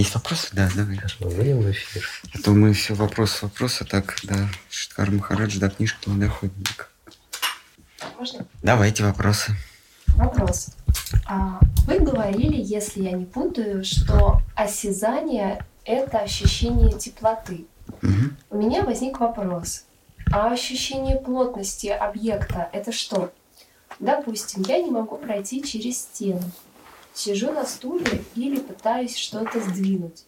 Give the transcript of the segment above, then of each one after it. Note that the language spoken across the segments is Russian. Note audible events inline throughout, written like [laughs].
Есть вопросы? Да, давай. Выйдем в эфир. А то мы все вопросы, вопросы, так, да, Шиткар Махарадж до книжки не доходим. Можно? Давайте вопросы. Вопрос. А, Вы говорили, если я не путаю, что осязание – это ощущение теплоты. Мгм. У меня возник вопрос. А ощущение плотности объекта – это что? Допустим, я не могу пройти через стену. Сижу на стуле или пытаюсь что-то сдвинуть.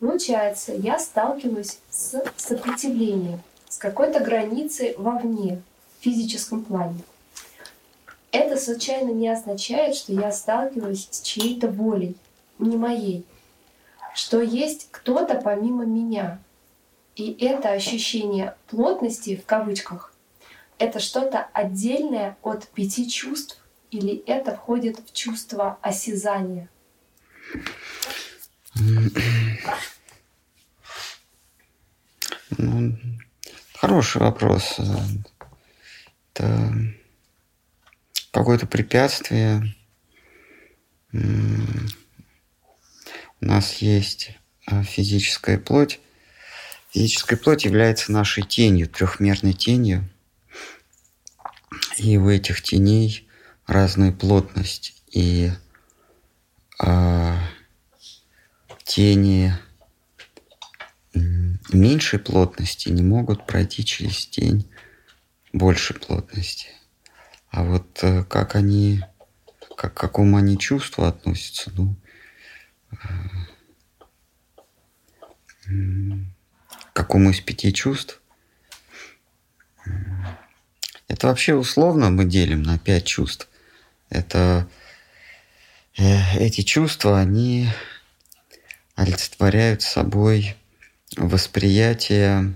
Получается, я сталкиваюсь с сопротивлением, с какой-то границей вовне, в физическом плане. Это случайно не означает, что я сталкиваюсь с чьей-то волей, не моей. Что есть кто-то помимо меня. И это ощущение плотности, в кавычках, это что-то отдельное от пяти чувств или это входит в чувство осязания? Ну, хороший вопрос. Это какое-то препятствие. У нас есть а, физическая плоть. Физическая плоть является нашей тенью, трехмерной тенью. И у этих теней разная плотность. И а, тени меньшей плотности не могут пройти через тень большей плотности. А вот э, как они, как, к какому они чувству относятся, ну, э, к какому из пяти чувств, это вообще условно мы делим на пять чувств. Это э, эти чувства, они олицетворяют собой восприятие,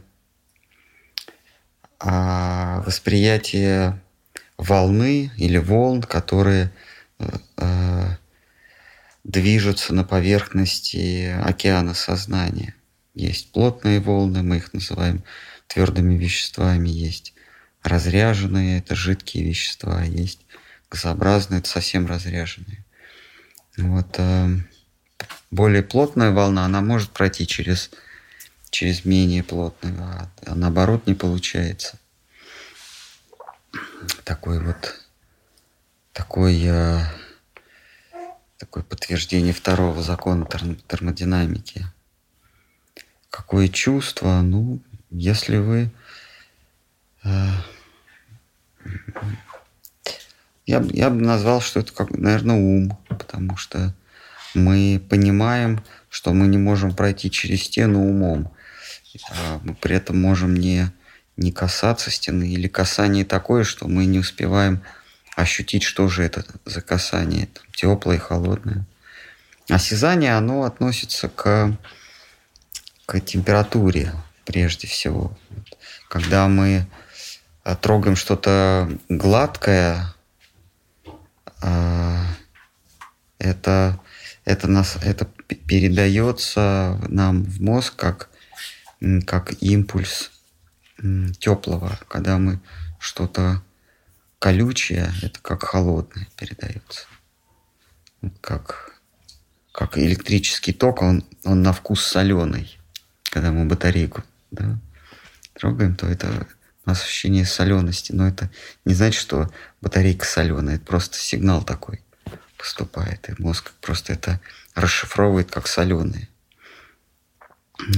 а, восприятие волны или волн, которые э, э, движутся на поверхности океана сознания. Есть плотные волны, мы их называем твердыми веществами, есть разряженные, это жидкие вещества, есть газообразные, совсем разряженные. Вот э, более плотная волна, она может пройти через, через менее плотную, а, а наоборот не получается. Такой вот такой, э, такое подтверждение второго закона терм- термодинамики. Какое чувство? Ну, если вы э, я, я бы назвал, что это, как, наверное, ум, потому что мы понимаем, что мы не можем пройти через стену умом. А мы при этом можем не, не касаться стены, или касание такое, что мы не успеваем ощутить, что же это за касание, там, теплое, холодное. Осязание, оно относится к, к температуре прежде всего. Когда мы а, трогаем что-то гладкое, это, это, нас, это передается нам в мозг как, как импульс теплого. Когда мы что-то колючее, это как холодное передается. Как, как электрический ток, он, он на вкус соленый. Когда мы батарейку да, трогаем, то это ощущение солености. Но это не значит, что батарейка соленая. Это просто сигнал такой поступает. И мозг просто это расшифровывает как соленые.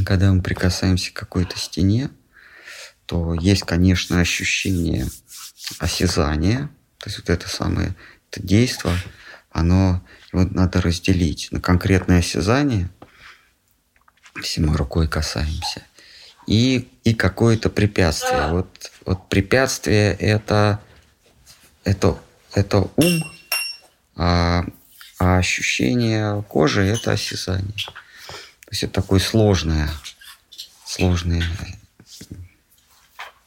Когда мы прикасаемся к какой-то стене, то есть, конечно, ощущение осязания. То есть вот это самое это действие, оно его надо разделить на конкретное осязание, если мы рукой касаемся, и, и какое-то препятствие. Вот, вот препятствие это, это, это ум, а, а ощущение кожи это осязание. То есть это такое сложное, сложное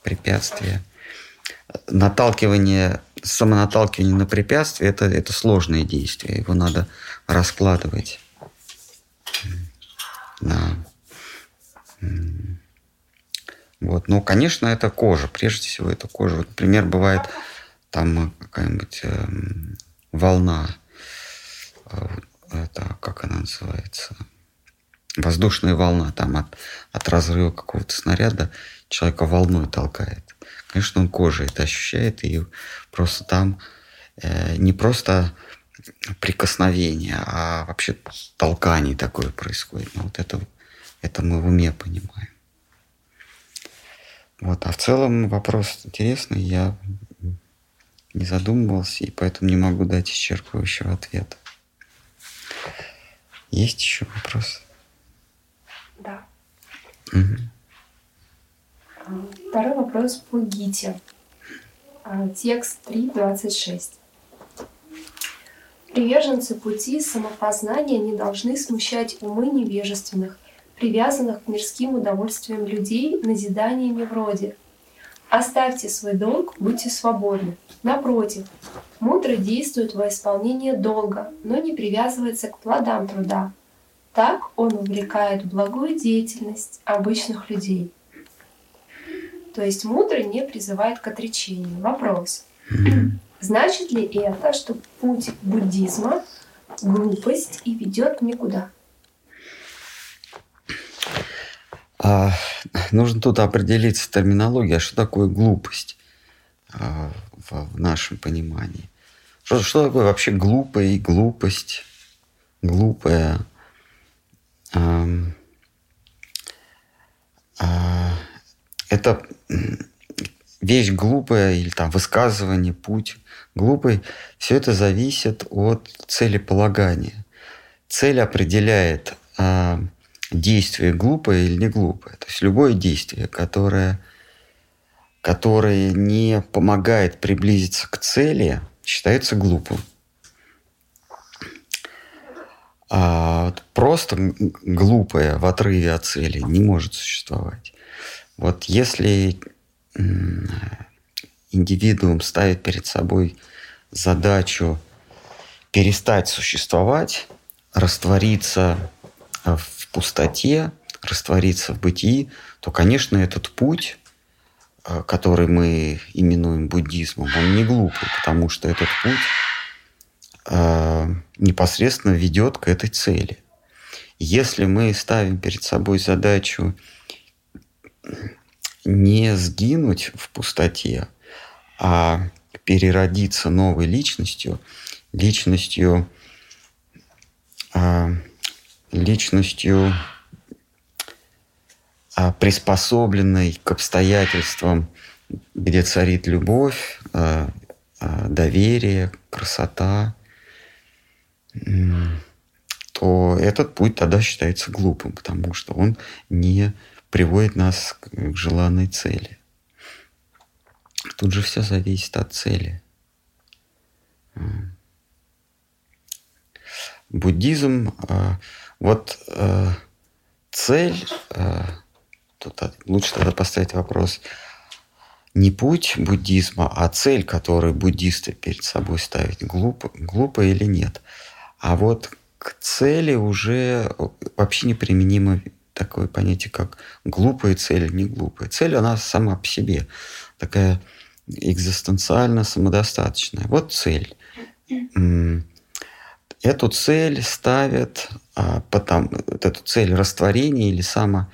препятствие. Наталкивание, самонаталкивание на препятствие это, это сложное действие. Его надо раскладывать на вот. Но, конечно, это кожа. Прежде всего, это кожа. Вот, например, бывает там какая-нибудь эм, волна. э, Это, как она называется? воздушная волна там от, от разрыва какого-то снаряда человека волной толкает. Конечно, он кожей это ощущает, и просто там э, не просто прикосновение, а вообще толкание такое происходит. Но вот это, это мы в уме понимаем. Вот, а в целом вопрос интересный, я не задумывался, и поэтому не могу дать исчерпывающего ответа. Есть еще вопрос? Да. Угу. Второй вопрос по Гите. А, текст 3.26. Приверженцы пути самопознания не должны смущать умы невежественных, привязанных к мирским удовольствиям людей назиданиями вроде «Оставьте свой долг, будьте свободны». Напротив, мудрый действует во исполнение долга, но не привязывается к плодам труда. Так он увлекает благую деятельность обычных людей. То есть мудрый не призывает к отречению. Вопрос. Значит ли это, что путь буддизма – глупость и ведет никуда? А, нужно тут определиться с терминологией, а что такое глупость а, в, в нашем понимании. Что, что такое вообще глупая и глупость? Глупая. А, а, это вещь глупая или там высказывание, путь глупый, все это зависит от целеполагания. Цель определяет действие глупое или не глупое. То есть любое действие, которое, которое не помогает приблизиться к цели, считается глупым. А просто глупое в отрыве от цели не может существовать. Вот если индивидуум ставит перед собой задачу перестать существовать, раствориться в пустоте, раствориться в бытии, то, конечно, этот путь, э, который мы именуем буддизмом, он не глупый, потому что этот путь э, непосредственно ведет к этой цели. Если мы ставим перед собой задачу не сгинуть в пустоте, а переродиться новой личностью, личностью, а, личностью а, приспособленной к обстоятельствам, где царит любовь, а, доверие, красота, то этот путь тогда считается глупым, потому что он не приводит нас к желанной цели. Тут же все зависит от цели. Буддизм, а, вот а, цель, а, тут лучше тогда поставить вопрос, не путь буддизма, а цель, которую буддисты перед собой ставят, глупо, глупо или нет. А вот к цели уже вообще неприменимо такое понятие, как глупая цель или не глупая. Цель, она сама по себе такая экзистенциально самодостаточная. Вот цель. Эту цель ставят, а потом, вот эту цель растворения или само,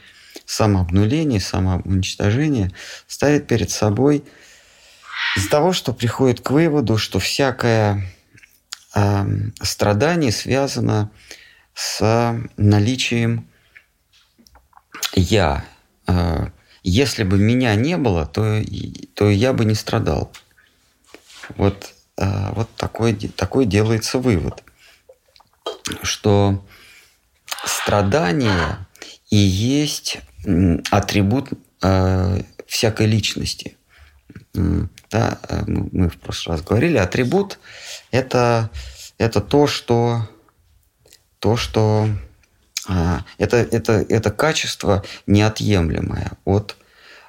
самообнуления, самоуничтожения ставят перед собой из-за того, что приходит к выводу, что всякое э, страдание связано с наличием я. А, если бы меня не было, то, то я бы не страдал. Вот, а, вот такой, такой делается вывод, что страдание и есть атрибут э, всякой личности. Да, мы в прошлый раз говорили, атрибут это, это то, что, то, что а, это, это, это качество неотъемлемое от,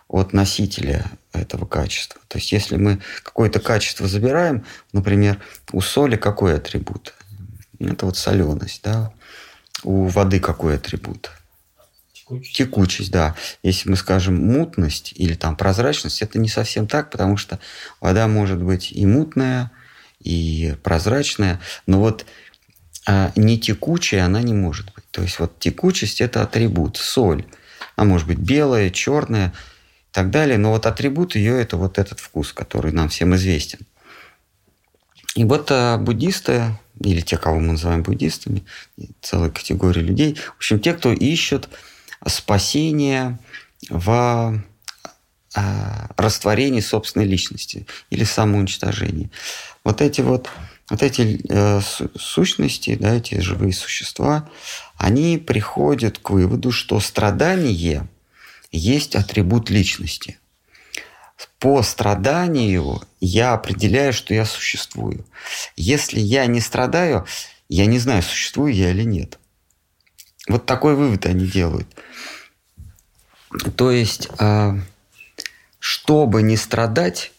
от носителя этого качества. То есть если мы какое-то качество забираем, например, у соли какой атрибут? Это вот соленость, да. У воды какой атрибут? Текучесть. Текучесть, да. Если мы скажем мутность или там прозрачность, это не совсем так, потому что вода может быть и мутная, и прозрачная, но вот а не текучая она не может быть. То есть вот текучесть – это атрибут, соль. Она может быть белая, черная и так далее. Но вот атрибут ее – это вот этот вкус, который нам всем известен. И вот а, буддисты, или те, кого мы называем буддистами, целая категория людей, в общем, те, кто ищут спасение в а, растворении собственной личности или самоуничтожении. Вот эти вот, вот эти э, сущности, да, эти живые существа, они приходят к выводу, что страдание есть атрибут личности – по страданию я определяю, что я существую. Если я не страдаю, я не знаю, существую я или нет. Вот такой вывод они делают. То есть, а, чтобы не страдать,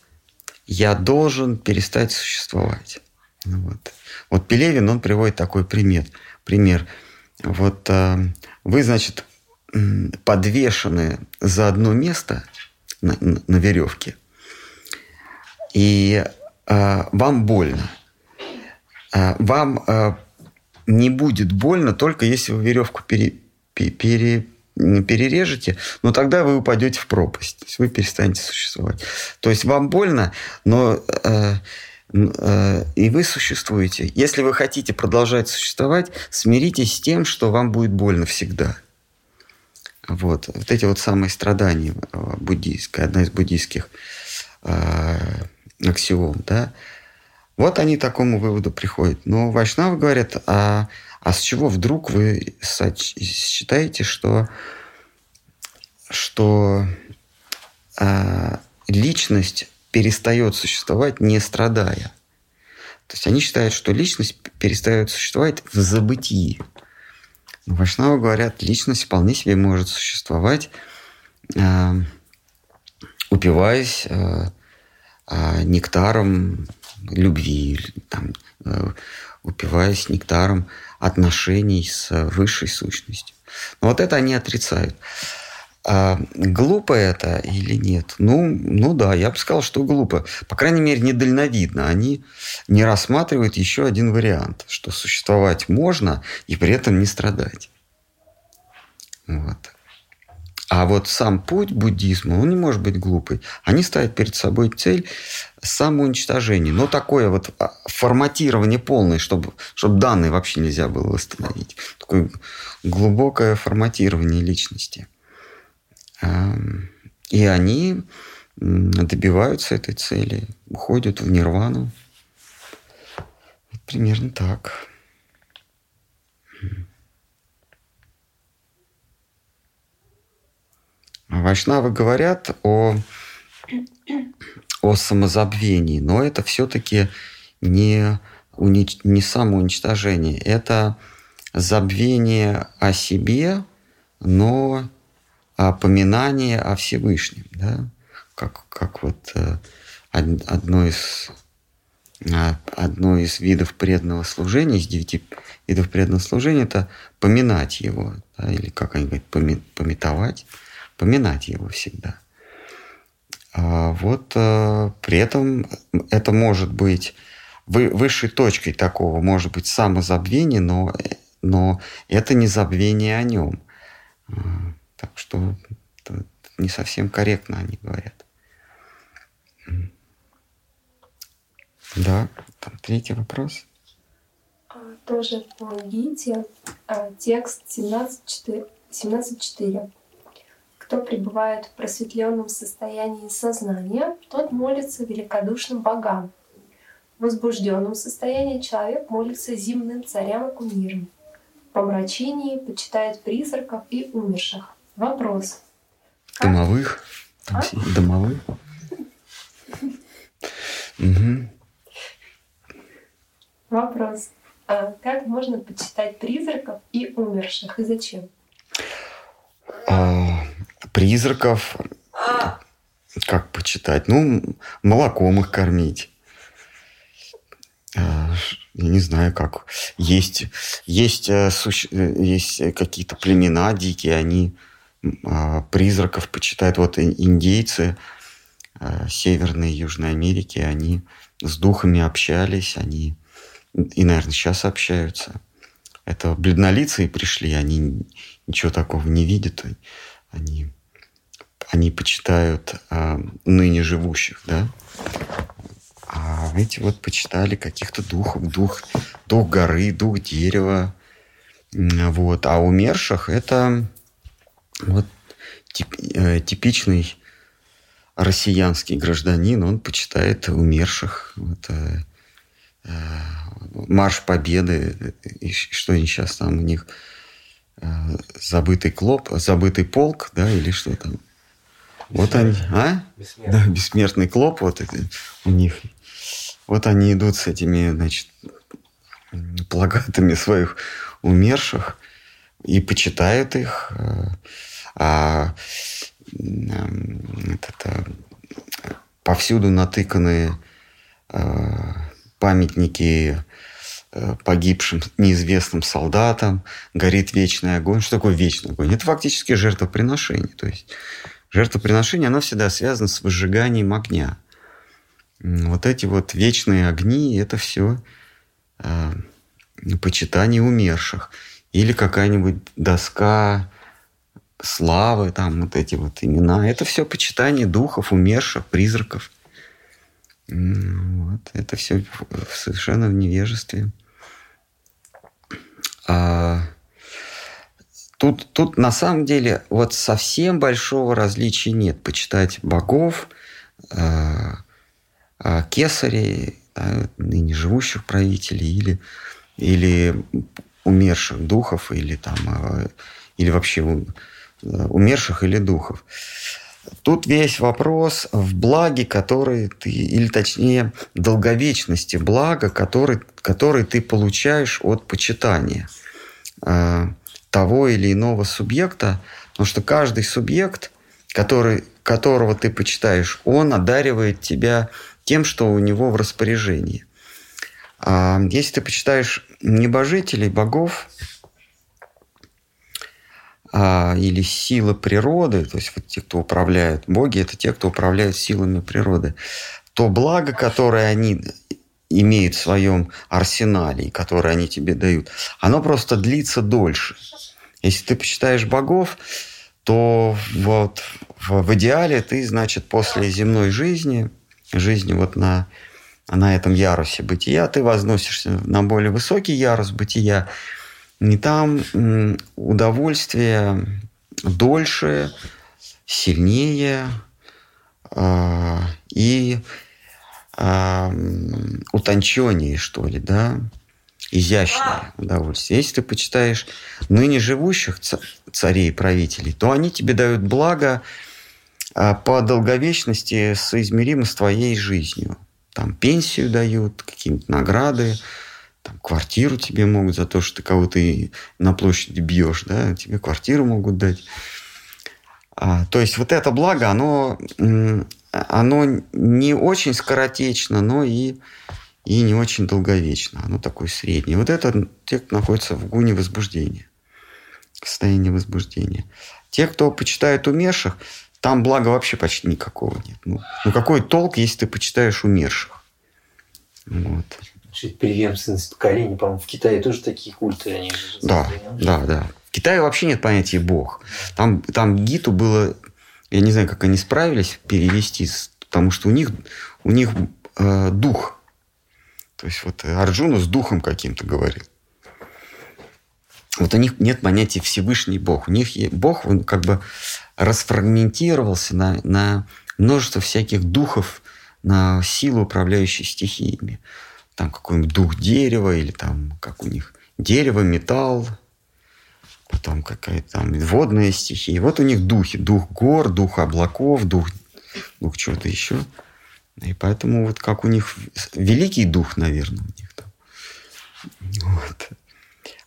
я должен перестать существовать. Вот. Вот Пелевин, он приводит такой пример. Пример. Вот а, вы, значит, подвешены за одно место – на, на веревке. И э, вам больно. Э, вам э, не будет больно только если вы веревку пере, пере, перережете, но тогда вы упадете в пропасть. Вы перестанете существовать. То есть вам больно, но э, э, и вы существуете. Если вы хотите продолжать существовать, смиритесь с тем, что вам будет больно всегда. Вот, вот эти вот самые страдания э, буддийские, одна из буддийских э, аксиом, да, вот они к такому выводу приходят. Но вайшнавы говорят, а, а с чего вдруг вы считаете, что, что а, личность перестает существовать, не страдая? То есть они считают, что личность перестает существовать в забытии. Вайшнавы говорят, личность вполне себе может существовать, э, упиваясь э, э, нектаром любви, там, упиваясь нектаром отношений с высшей сущностью. Но вот это они отрицают. А глупо это или нет? Ну, ну да, я бы сказал, что глупо. По крайней мере, недальновидно. Они не рассматривают еще один вариант, что существовать можно и при этом не страдать. Вот. А вот сам путь буддизма, он не может быть глупый. Они ставят перед собой цель самоуничтожения. Но такое вот а, форматирование полное, чтобы, чтобы данные вообще нельзя было восстановить. Такое глубокое форматирование личности – и они добиваются этой цели, уходят в нирвану. Примерно так. Вайшнавы говорят о, о самозабвении, но это все-таки не, унич, не самоуничтожение, это забвение о себе, но а поминание о Всевышнем, да, как, как вот э, одно из а, одно из видов преданного служения, из девяти видов преданного служения, это поминать его, да, или как они говорят, пометовать, поминать его всегда. А вот а, при этом это может быть вы, высшей точкой такого может быть самозабвение, но, но это не забвение о нем. Так что не совсем корректно они говорят. Да, там третий вопрос. А, тоже по Гите, а, текст 17.4. 17 Кто пребывает в просветленном состоянии сознания, тот молится великодушным богам. В возбужденном состоянии человек молится зимным царям и кумирам. В помрачении почитает призраков и умерших. Вопрос. Домовых? а? Домовых? Угу. Вопрос. А как можно почитать призраков и умерших и зачем? А, призраков как почитать? Ну, молоком их кормить. А, я не знаю, как. Есть, есть, э, есть какие-то племена дикие, они а, призраков почитают. Вот индейцы а, Северной и Южной Америки, они с духами общались, они и, наверное, сейчас общаются. это бледнолицые пришли, они ничего такого не видят, они, они почитают а, ныне живущих, да. А эти вот почитали каких-то духов, дух, дух горы, дух дерева, вот. А умерших это вот тип, э, типичный россиянский гражданин, он почитает умерших. Вот, э, э, Марш Победы, и что они сейчас там у них, э, забытый клоп, забытый полк, да, или что там. Вот они, а? Бессмертный. Да, бессмертный клоп, вот это у них. Вот они идут с этими, значит, плакатами своих умерших и почитают их. Э, а это, повсюду натыканы э, памятники э, погибшим неизвестным солдатам, горит вечный огонь. Что такое вечный огонь? Это фактически жертвоприношение. То есть жертвоприношение, оно всегда связано с выжиганием огня. Вот эти вот вечные огни, это все э, почитание умерших. Или какая-нибудь доска славы, там вот эти вот имена. Это все почитание духов, умерших, призраков. Вот. Это все совершенно в невежестве. А, тут, тут на самом деле вот совсем большого различия нет. Почитать богов, а, а, кесарей, да, ныне живущих правителей или, или умерших духов, или там, а, или вообще умерших или духов. Тут весь вопрос в благе, который ты, или точнее, долговечности блага, который, который ты получаешь от почитания э, того или иного субъекта, потому что каждый субъект, который, которого ты почитаешь, он одаривает тебя тем, что у него в распоряжении. А если ты почитаешь небожителей, богов, а, или сила природы, то есть вот те, кто управляют, боги – это те, кто управляют силами природы, то благо, которое они имеют в своем арсенале, и которое они тебе дают, оно просто длится дольше. Если ты почитаешь богов, то вот в идеале ты, значит, после земной жизни, жизни вот на, на этом ярусе бытия, ты возносишься на более высокий ярус бытия, не там удовольствие дольше, сильнее э, и э, утонченнее, что ли, да, изящное удовольствие. Если ты почитаешь ныне живущих царей и правителей, то они тебе дают благо по долговечности соизмеримо с твоей жизнью. Там пенсию дают, какие-нибудь награды, там, квартиру тебе могут за то, что ты кого-то на площади бьешь, да, тебе квартиру могут дать. А, то есть вот это благо, оно, оно не очень скоротечно, но и, и не очень долговечно. Оно такое среднее. Вот это те, кто находится в гуне возбуждения, состоянии возбуждения. Те, кто почитает умерших, там блага вообще почти никакого нет. Ну, ну какой толк, если ты почитаешь умерших? Вот преемственность поколений, по-моему, в Китае тоже такие культы. Они да, да, да. В Китае вообще нет понятия Бог. Там, там Гиту было, я не знаю, как они справились перевести, потому что у них, у них э, дух. То есть вот Арджуна с духом каким-то говорил. Вот у них нет понятия Всевышний Бог. У них Бог он как бы расфрагментировался на, на множество всяких духов, на силу, управляющей стихиями там какой-нибудь дух дерева или там как у них дерево, металл, потом какая-то там водная стихия. Вот у них духи. Дух гор, дух облаков, дух, дух чего-то еще. И поэтому вот как у них великий дух, наверное, у них там. Вот.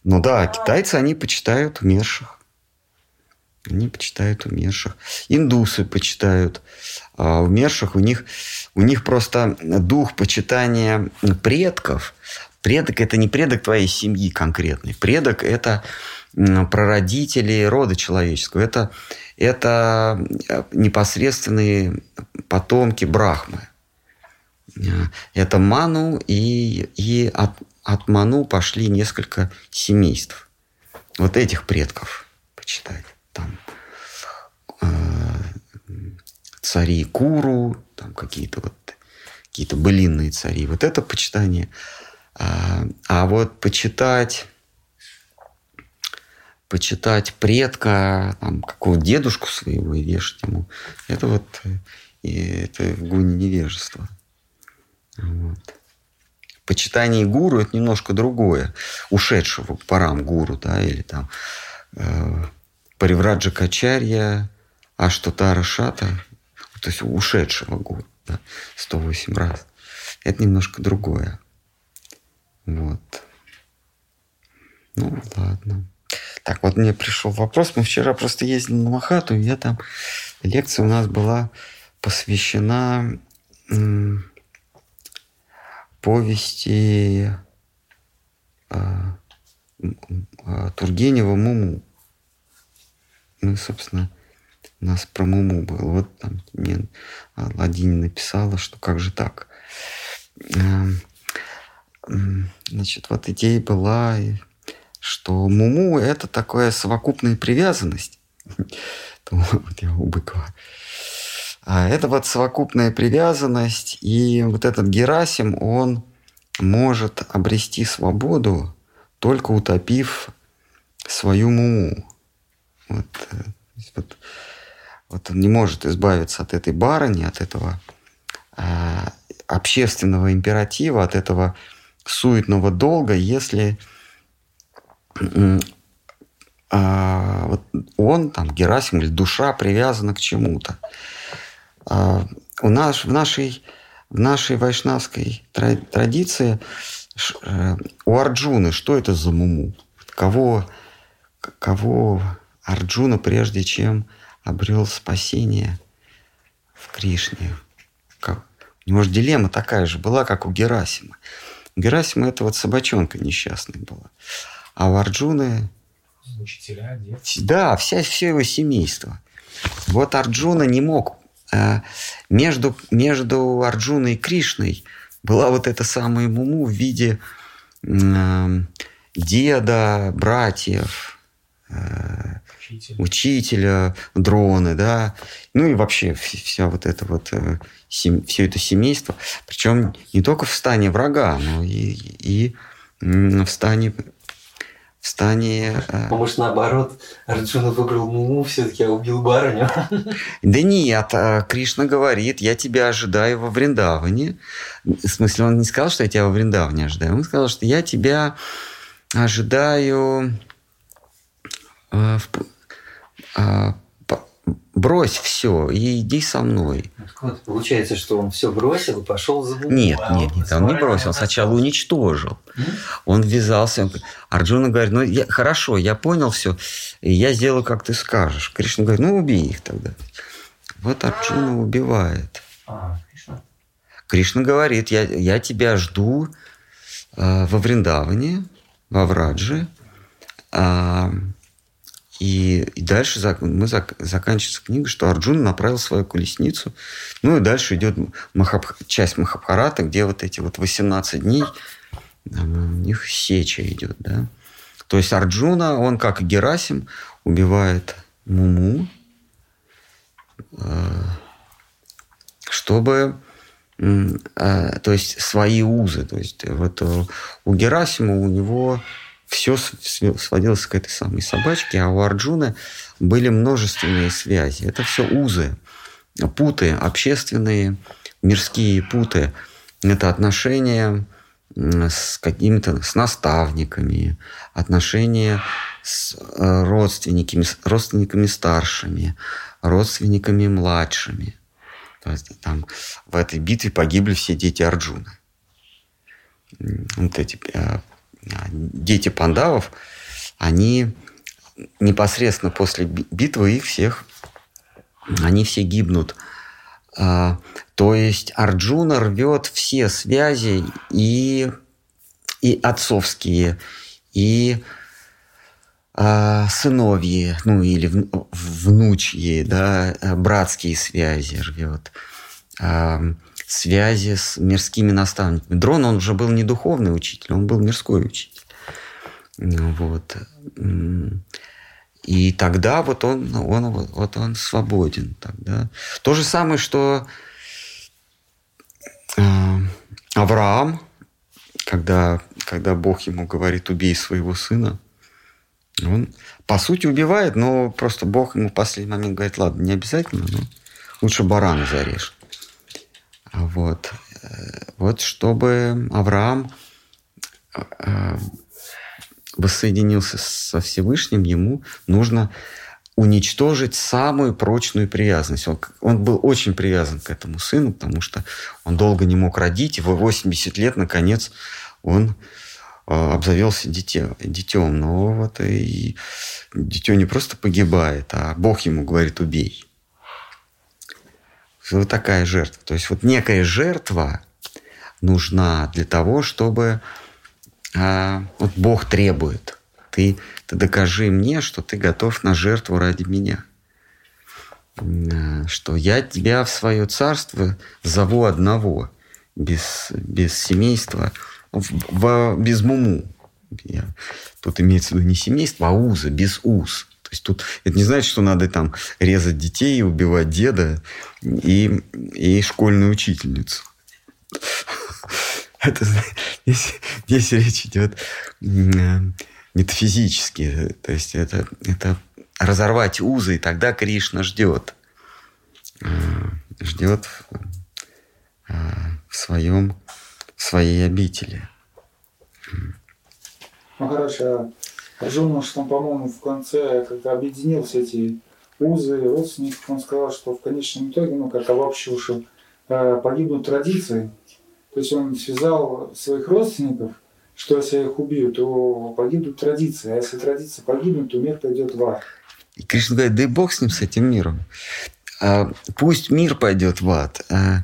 Ну да, китайцы, они почитают умерших. Они почитают умерших. Индусы почитают а умерших. У них, у них просто дух почитания предков. Предок – это не предок твоей семьи конкретный. Предок – это прародители рода человеческого. Это, это э, непосредственные потомки Брахмы. Это Ману и, и, от Ману пошли несколько семейств. Вот этих предков почитать. Там э, цари Куру, там какие-то вот какие-то былинные цари. Вот это почитание. А, а вот почитать почитать предка, там, какого дедушку своего и вешать ему, это вот и это в гуне невежества. Вот. Почитание гуру – это немножко другое. Ушедшего к парам гуру, да, или там э, Паривраджа Качарья, Аштутара Шата, то есть ушедшего гуру, да, 108 раз. Это немножко другое. Вот. Ну, ладно. Так, вот мне пришел вопрос. Мы вчера просто ездили на Махату, и я там... Лекция у нас была посвящена м, повести а, а, Тургенева «Муму». Ну, собственно, у нас про Муму было. Вот там мне Ладинина написала, что как же так. Значит, вот идея была что Муму – это такая совокупная привязанность. [laughs] Вот я у Быкова. А это вот совокупная привязанность, и вот этот Герасим, он может обрести свободу, только утопив свою Муму. Вот, э, вот, вот он не может избавиться от этой барыни, от этого а, общественного императива, от этого суетного долга, если а, вот он, там, Герасим или душа привязана к чему-то. А, у нас в нашей, в нашей вайшнавской традиции э, у Арджуны что это за муму? Кого, кого Арджуна, прежде чем обрел спасение в Кришне? Как? У него же дилемма такая же была, как у Герасима. У Герасима это вот собачонка несчастная была. А у Арджуны... Учителя, дети. Да, вся, все его семейство. Вот Арджуна не мог... Э, между, между Арджуной и Кришной была вот эта самая Муму в виде э, деда, братьев, э, Учитель. учителя, дроны, да, ну и вообще вся вот это вот сем, все это семейство, причем не только в стане врага, но и, и в стане в стане... Э, а может, наоборот, Арджуна выбрал Муму, все-таки а убил барыню? Да нет, а Кришна говорит, я тебя ожидаю во Вриндаване. В смысле, он не сказал, что я тебя во Вриндаване ожидаю. Он сказал, что я тебя ожидаю э, в, брось все и иди со мной. Вот, получается, что он все бросил и пошел за Буму. Нет, а нет, нет, он не бросил, сначала уничтожил. Он ввязался. Арджуна говорит, ну я, хорошо, я понял все, и я сделаю, как ты скажешь. Кришна говорит, ну убей их тогда. Вот Арджуна убивает. А, Кришна? Кришна говорит, я, я тебя жду э, во Вриндаване, во Врадже. Э, и, и дальше мы зак, заканчивается книга, что Арджун направил свою колесницу. Ну и дальше идет Махаб, часть Махабхарата, где вот эти вот 18 дней у них сеча идет, да. То есть Арджуна, он как и Герасим, убивает Муму, э, чтобы э, то есть свои узы. То есть вот у Герасима у него все сводилось к этой самой собачке, а у Арджуны были множественные связи. Это все узы, путы, общественные, мирские путы. Это отношения с какими-то с наставниками, отношения с э, родственниками, с родственниками старшими, родственниками младшими. То есть там в этой битве погибли все дети Арджуна. Вот эти э, дети пандавов, они непосредственно после битвы их всех, они все гибнут. А, то есть Арджуна рвет все связи и, и отцовские, и а, сыновьи, ну или внучьи, да, братские связи рвет. А, связи с мирскими наставниками. Дрон, он уже был не духовный учитель, он был мирской учитель. Вот. И тогда вот он, он, вот он свободен. Тогда. То же самое, что э, Авраам, когда, когда Бог ему говорит, убей своего сына, он, по сути, убивает, но просто Бог ему в последний момент говорит, ладно, не обязательно, но лучше барана зарежь. Вот. Вот чтобы Авраам э, воссоединился со Всевышним, ему нужно уничтожить самую прочную привязанность. Он, он был очень привязан к этому сыну, потому что он долго не мог родить, и в 80 лет, наконец, он э, обзавелся дитё, детем. Но вот и дитё не просто погибает, а Бог ему говорит «убей». Вот такая жертва. То есть вот некая жертва нужна для того, чтобы а, вот Бог требует. Ты, ты докажи мне, что ты готов на жертву ради меня. А, что я тебя в свое царство зову одного, без, без семейства, в, в, без муму. Я, тут имеется в виду не семейство, а узы, без уз. То есть тут это не значит, что надо там резать детей, убивать деда и, и школьную учительницу. Это, здесь, здесь речь идет метафизически. То есть это, это разорвать узы, и тогда Кришна ждет. Э, ждет э, в своем, в своей обители. Ну Арджуна, что там, по-моему, в конце, когда объединил все эти узы родственников, он сказал, что в конечном итоге, ну, как обобщившим, э, погибнут традиции, то есть он связал своих родственников, что если их убью, то погибнут традиции, а если традиции погибнут, то мир пойдет в ад. И Кришна говорит, да и Бог с ним, с этим миром. А, пусть мир пойдет в ад. А,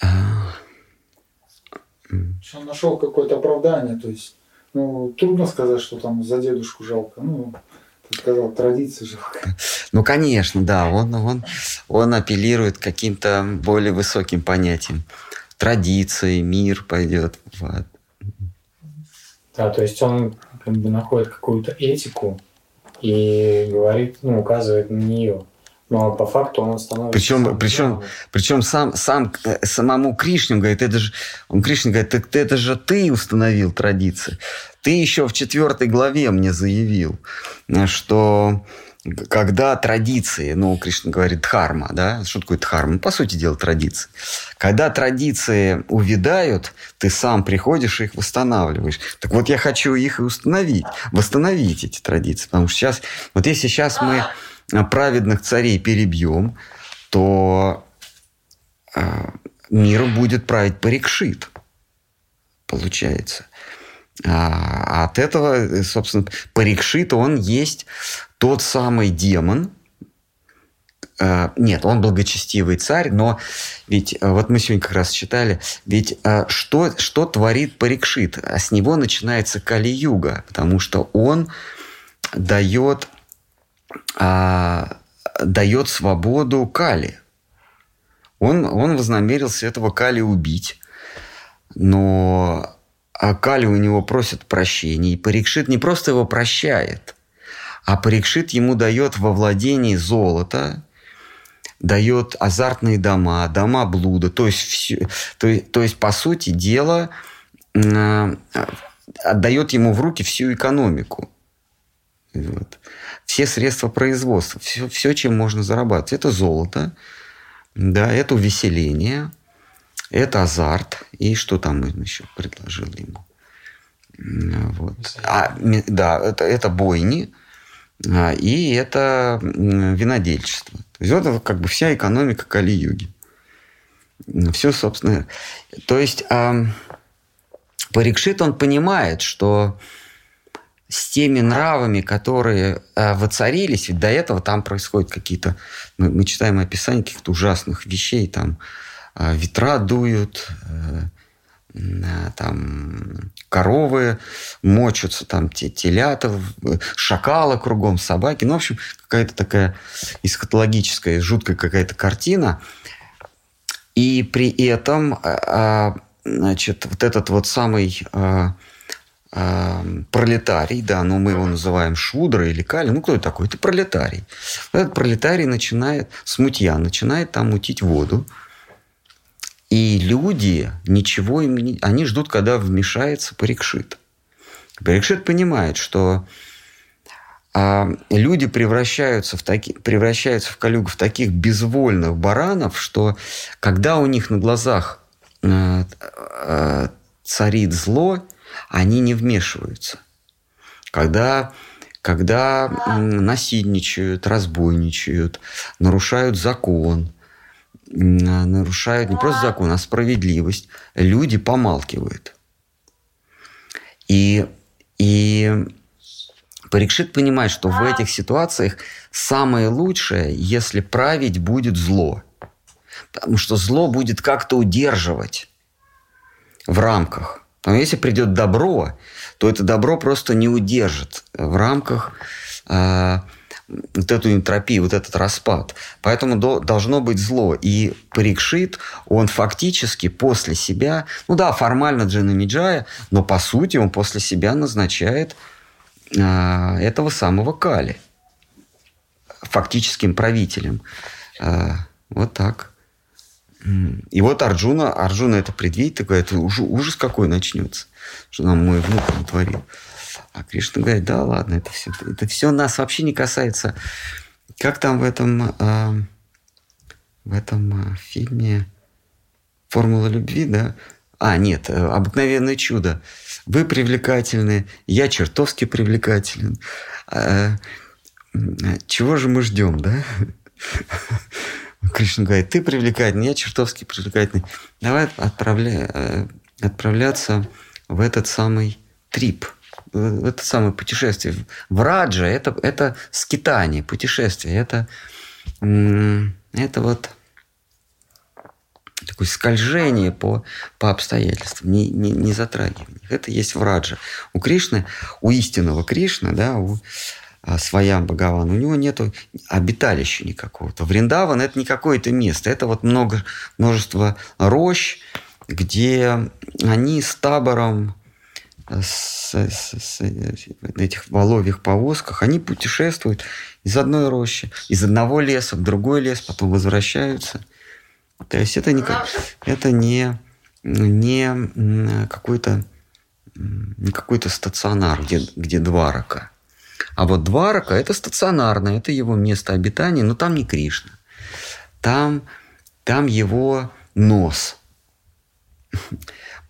а... Он нашел какое-то оправдание, то есть ну, трудно сказать, что там за дедушку жалко. Ну, ты сказал, традиции жалко. Ну, конечно, да. Он, он, он апеллирует к каким-то более высоким понятиям традиции, мир пойдет в ад. Да, то есть он как бы находит какую-то этику и говорит, ну, указывает на нее. Но по факту он становится... Причем, причем, причем сам, сам, э, самому Кришне говорит, это же, он Кришне говорит, так это же ты установил традиции. Ты еще в четвертой главе мне заявил, что когда традиции, ну, Кришна говорит дхарма, да, что такое дхарма? Ну, по сути дела, традиции. Когда традиции увядают, ты сам приходишь и их восстанавливаешь. Так вот, я хочу их и установить, восстановить эти традиции. Потому что сейчас, вот если сейчас мы праведных царей перебьем, то э, миром будет править Парикшит, получается. А от этого, собственно, Парикшит, он есть тот самый демон, э, нет, он благочестивый царь, но ведь э, вот мы сегодня как раз читали, ведь э, что, что творит Парикшит? А с него начинается Кали-юга, потому что он дает, а, дает свободу Кали. Он, он вознамерился этого Кали убить, но а Кали у него просит прощения, и Парикшит не просто его прощает – а Парикшит ему дает во владении золото, дает азартные дома, дома блуда, то есть, все, то, то есть по сути дела, э, отдает ему в руки всю экономику. Вот. Все средства производства, все, все, чем можно зарабатывать. Это золото, да, это увеселение, это азарт. И что там еще предложил ему? Вот. А, да, это, это бойни, а, и это винодельчество. То есть это как бы вся экономика Кали-юги. Все, собственно. То есть а, Парикшит, он понимает, что с теми нравами, которые а, воцарились, ведь до этого там происходят какие-то, мы, мы читаем описание каких-то ужасных вещей, там ветра дуют, э, там коровы мочатся, там те, телята, шакалы кругом, собаки. Ну, в общем, какая-то такая эсхатологическая, жуткая какая-то картина. И при этом, а, значит, вот этот вот самый а, пролетарий, да, ну мы его называем Шудра или Кали, ну кто это такой? Это пролетарий. Этот пролетарий начинает, смутьян, начинает там мутить воду, и люди ничего им не... Они ждут, когда вмешается Парикшит. Парикшит понимает, что а, люди превращаются в, таки... превращаются в колюгу в таких безвольных баранов, что когда у них на глазах э, э, царит зло, они не вмешиваются. Когда, когда насильничают, разбойничают, нарушают закон – нарушают не просто закон, а справедливость, люди помалкивают. И, и Парикшит понимает, что в этих ситуациях самое лучшее, если править будет зло. Потому что зло будет как-то удерживать в рамках. Но если придет добро, то это добро просто не удержит в рамках э, вот эту энтропию, вот этот распад. Поэтому до, должно быть зло. И Парикшит, он фактически после себя, ну да, формально Джина Миджая, но по сути он после себя назначает а, этого самого Кали фактическим правителем. А, вот так. И вот Арджуна, Арджуна это предвидит, такой, это ужас, ужас какой начнется, что нам мой внук натворил. А Кришна говорит, да ладно, это все, это все нас вообще не касается. Как там в этом, э, в этом э, фильме «Формула любви», да? А, нет, э, «Обыкновенное чудо». Вы привлекательны, я чертовски привлекателен. А, чего же мы ждем, да? [laughs] Кришна говорит, ты привлекательный, я чертовски привлекательный. Давай отправля... Э, отправляться в этот самый трип – это самое путешествие. В Раджа это, это скитание, путешествие. Это, это вот такое скольжение по, по обстоятельствам, не, не, не затрагивание. Это есть в Раджа. У Кришны, у истинного Кришны, да, у своям Бхагаван, у него нет обиталища никакого-то. Вриндаван – это не какое-то место, это вот много, множество рощ, где они с табором с, с, с этих воловьих повозках, они путешествуют из одной рощи, из одного леса в другой лес, потом возвращаются. То есть это не, это не, не какой-то какой-то стационар, где, где дварака. А вот дварака – это стационарное, это его место обитания, но там не Кришна. Там, там его нос –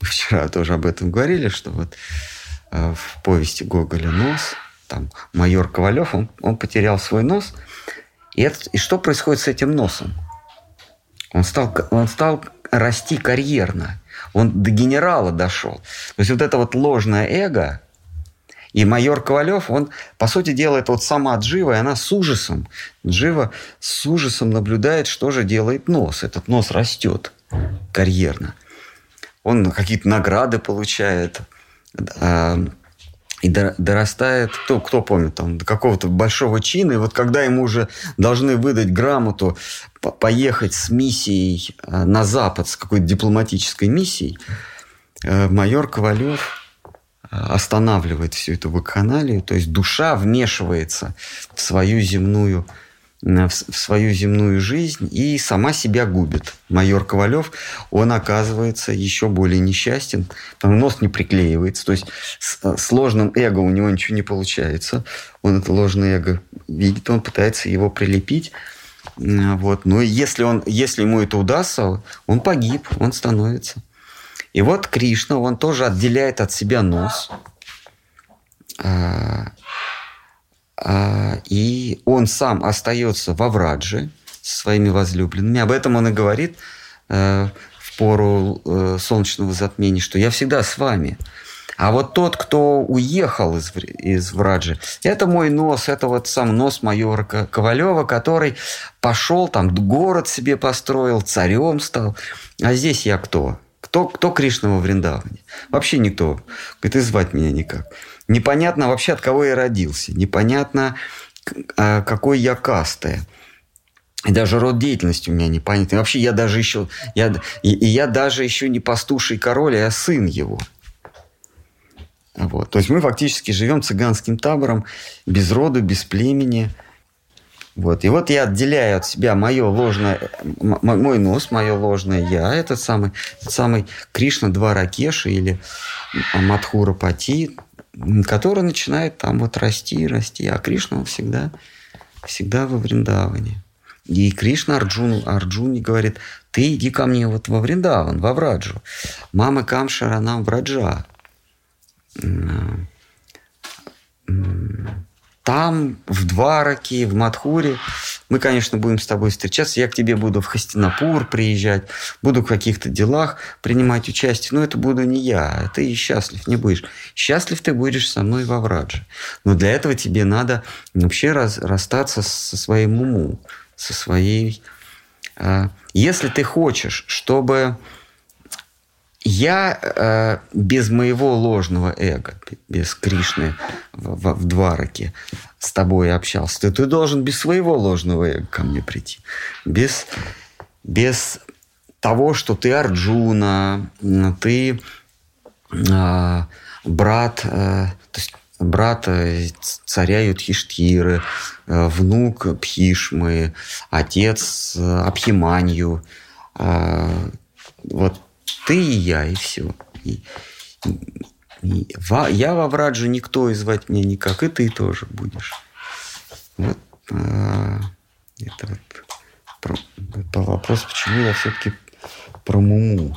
вчера тоже об этом говорили, что вот э, в повести Гоголя «Нос», там майор Ковалев, он, он потерял свой нос. И, это, и что происходит с этим носом? Он стал, он стал расти карьерно. Он до генерала дошел. То есть вот это вот ложное эго, и майор Ковалев, он, по сути дела, это вот сама Джива, и она с ужасом, Джива с ужасом наблюдает, что же делает нос. Этот нос растет карьерно. Он какие-то награды получает, э, и дорастает, кто, кто помнит, там, до какого-то большого чина, и вот когда ему уже должны выдать грамоту поехать с миссией э, на Запад, с какой-то дипломатической миссией, э, майор Ковалев останавливает всю эту вакханалию, то есть душа вмешивается в свою земную в свою земную жизнь и сама себя губит. Майор Ковалев, он оказывается еще более несчастен, потому нос не приклеивается, то есть с э, сложным эго у него ничего не получается. Он это ложное эго видит, он пытается его прилепить. Вот. Но если, он, если ему это удастся, он погиб, он становится. И вот Кришна, он тоже отделяет от себя нос а, а, и он сам остается во Врадже со своими возлюбленными. Об этом он и говорит э, в пору э, солнечного затмения, что я всегда с вами. А вот тот, кто уехал из, из Враджи, это мой нос, это вот сам нос майора Ковалева, который пошел там, город себе построил, царем стал. А здесь я кто? Кто, кто Кришна во Вриндаване? Вообще никто. Говорит, и звать меня никак. Непонятно вообще, от кого я родился. Непонятно, а, какой я касты. И даже род деятельности у меня непонятный. Вообще я даже еще... Я, и, и я даже еще не пастуший король, а сын его. Вот. То есть мы фактически живем цыганским табором без рода, без племени. Вот. И вот я отделяю от себя мое ложное, мой нос, мое ложное я, этот самый, самый Кришна два Ракеши или Мадхура Пати, который начинает там вот расти, расти. А Кришна он всегда, всегда во Вриндаване. И Кришна Арджуну, Арджуне говорит, ты иди ко мне вот во Вриндаван, во Враджу. Мама Камшара нам Враджа. Там, в Двараке, в Мадхуре, мы, конечно, будем с тобой встречаться. Я к тебе буду в Хастинапур приезжать, буду в каких-то делах принимать участие. Но это буду не я, а ты счастлив не будешь. Счастлив ты будешь со мной во Врадже. Но для этого тебе надо вообще раз, расстаться со своим умом со своей... А, если ты хочешь, чтобы я э, без моего ложного эго, без Кришны в, в, в Двараке с тобой общался, то ты должен без своего ложного эго ко мне прийти. Без, без того, что ты Арджуна, ты э, брат, э, то есть брат царя Юдхиштиры, э, внук Пхишмы, отец э, Абхиманью. Э, вот ты и я, и все. И, и, я во Враджу никто и звать меня никак, и ты тоже будешь. Вот это вот про, по вопрос, почему я все-таки про Муму.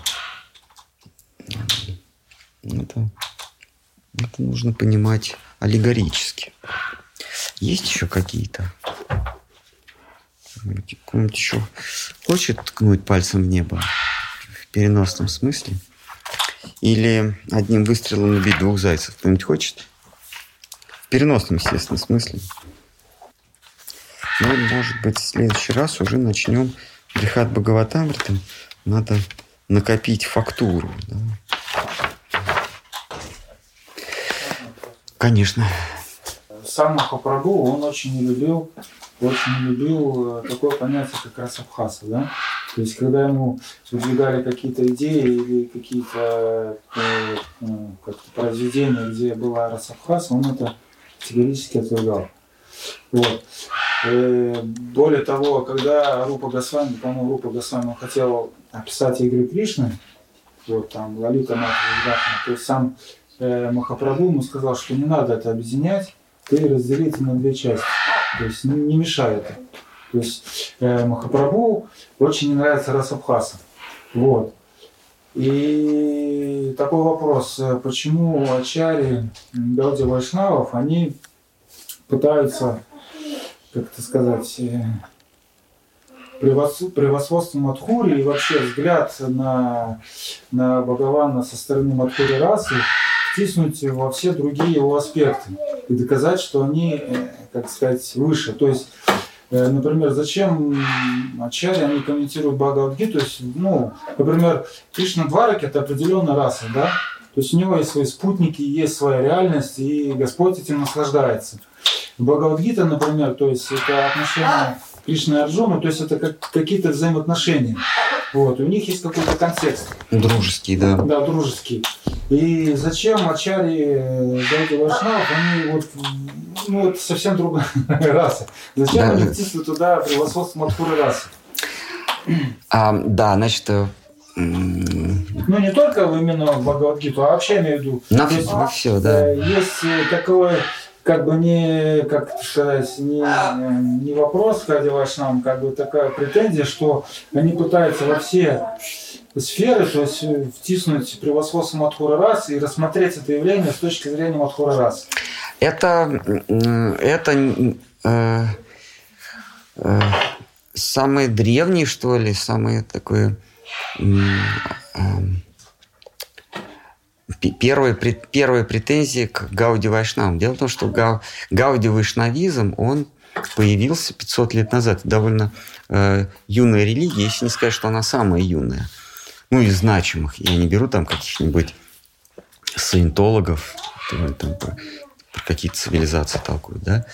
Это это нужно понимать аллегорически. Есть еще какие-то? Кто-нибудь еще хочет ткнуть пальцем в небо переносном смысле? Или одним выстрелом убить двух зайцев? Кто-нибудь хочет? В переносном, естественно, смысле. Ну, может быть, в следующий раз уже начнем Брихат Бхагаватамритам. Надо накопить фактуру. Да? Конечно. Сам Махапрабху, он очень любил, очень любил э, такое понятие, как расабхаса, да? То есть, когда ему выдвигали какие-то идеи или какие-то э, э, как произведения, где была расабхаса, он это категорически отвергал. Вот. Э, более того, когда Рупа Госвами, по-моему, Рупа Госвами хотел описать игры Кришны, вот там Лалита Мата, то есть сам э, Махапрабху ему сказал, что не надо это объединять, ты раздели на две части. То есть не, не мешай это. То есть э, Махапрабху очень не нравится Расабхаса. Вот. И такой вопрос, э, почему Ачари Гауди Вайшнавов, они пытаются, как это сказать, э, превосходство Мадхури и вообще взгляд на, на Бхагавана со стороны Мадхури расы втиснуть во все другие его аспекты и доказать, что они, э, как сказать, выше. То есть, например, зачем Ачари, они комментируют Бхагавадгиту, то есть, ну, например, Кришна Дварак это определенная раса, да, то есть у него есть свои спутники, есть своя реальность, и Господь этим наслаждается. Бхагавадгита, например, то есть это отношение Кришны и Арджуна, то есть это как, какие-то взаимоотношения. Вот, и у них есть какой-то контекст. Дружеский, да. Да, дружеский. И зачем Ачари Гауди Вайшнавов, они вот, ну, вот совсем другая [laughs] раса. Зачем да, они втиснули туда превосходство Мадхуры расы? А, да, значит, э, ну, не только именно в Бхагавадгиту, а вообще имею в виду. На есть, во все, да. Э, есть э, такое, как бы не, как сказать, не, не вопрос к Вайшнавам, как бы такая претензия, что они пытаются во все сферы, то есть э, втиснуть превосходство Мадхура рас и рассмотреть это явление с точки зрения Мадхура рас. Это, это э, э, самые древние, что ли, самые такое э, первые, первые претензии к Гауди Вайшнавам. Дело в том, что Гау, Гауди Вайшнавизм, он появился 500 лет назад. Довольно э, юная религия, если не сказать, что она самая юная ну, из значимых. Я не беру там каких-нибудь саентологов, там, какие-то цивилизации толкуют, да?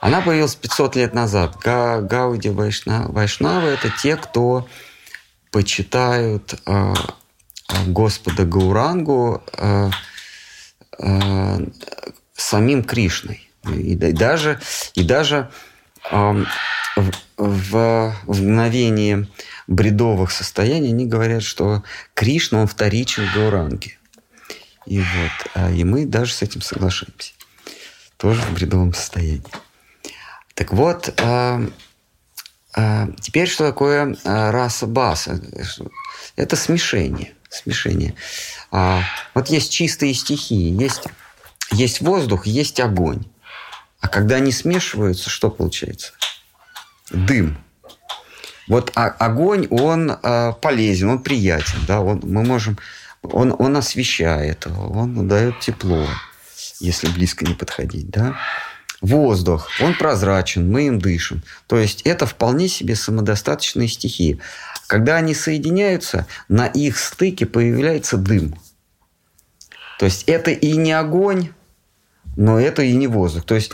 Она появилась 500 лет назад. Га, Гауди Вайшна, Вайшнавы – это те, кто почитают э, Господа Гаурангу э, э, самим Кришной. И, и даже, и даже э, в, в, в мгновении бредовых состояний они говорят, что Кришна, он вторичен Гауранге. И вот, а, и мы даже с этим соглашаемся. Тоже в бредовом состоянии. Так вот, а, а, теперь что такое раса баса? Это смешение. Смешение. Вот есть чистые стихии, есть, есть воздух, есть огонь. А когда они смешиваются, что получается? Дым. Вот огонь, он полезен, он приятен. Да? Он, мы можем он, он освещает, он дает тепло, если близко не подходить. Да? Воздух, он прозрачен, мы им дышим. То есть это вполне себе самодостаточные стихии. Когда они соединяются, на их стыке появляется дым. То есть это и не огонь, но это и не воздух. То есть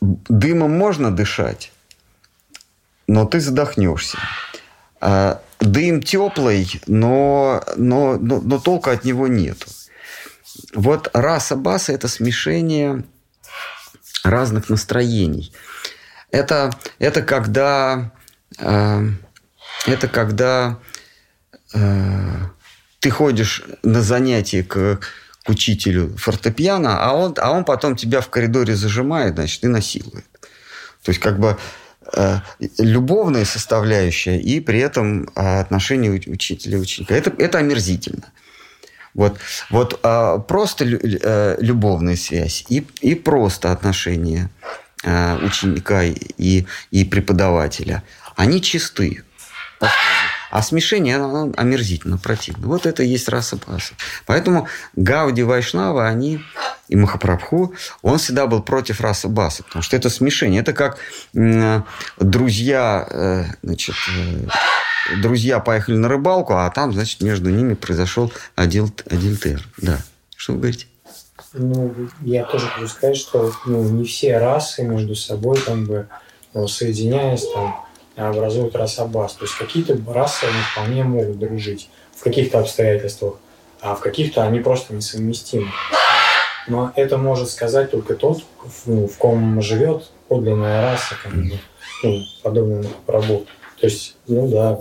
дымом можно дышать, но ты задохнешься. А дым теплый, но, но, но, но толка от него нету. Вот раса баса – это смешение разных настроений. Это, это когда, э, это когда э, ты ходишь на занятия к, к учителю фортепиано, а он, а он потом тебя в коридоре зажимает, значит, и насилует. То есть, как бы Э, любовная составляющая и при этом э, отношения учителя и ученика. Это, это омерзительно. Вот, вот а, просто э, любовная связь и, и просто отношения ученика и, и преподавателя, они чисты. А смешение, оно омерзительно, противно. Вот это и есть раса паса. Поэтому Гауди Вайшнава, они и Махапрабху, он всегда был против расы баса, потому что это смешение. Это как друзья, э, значит, э, друзья поехали на рыбалку, а там, значит, между ними произошел один, один тер. Да. Что вы говорите? Ну, я тоже хочу сказать, что ну, не все расы между собой, как бы, ну, соединяясь, там, образуют расобас. То есть какие-то расы они вполне могут дружить в каких-то обстоятельствах, а в каких-то они просто несовместимы. Но это может сказать только тот, ну, в ком живет подлинная раса, как бы, ну, подобно рабу. То есть, ну да,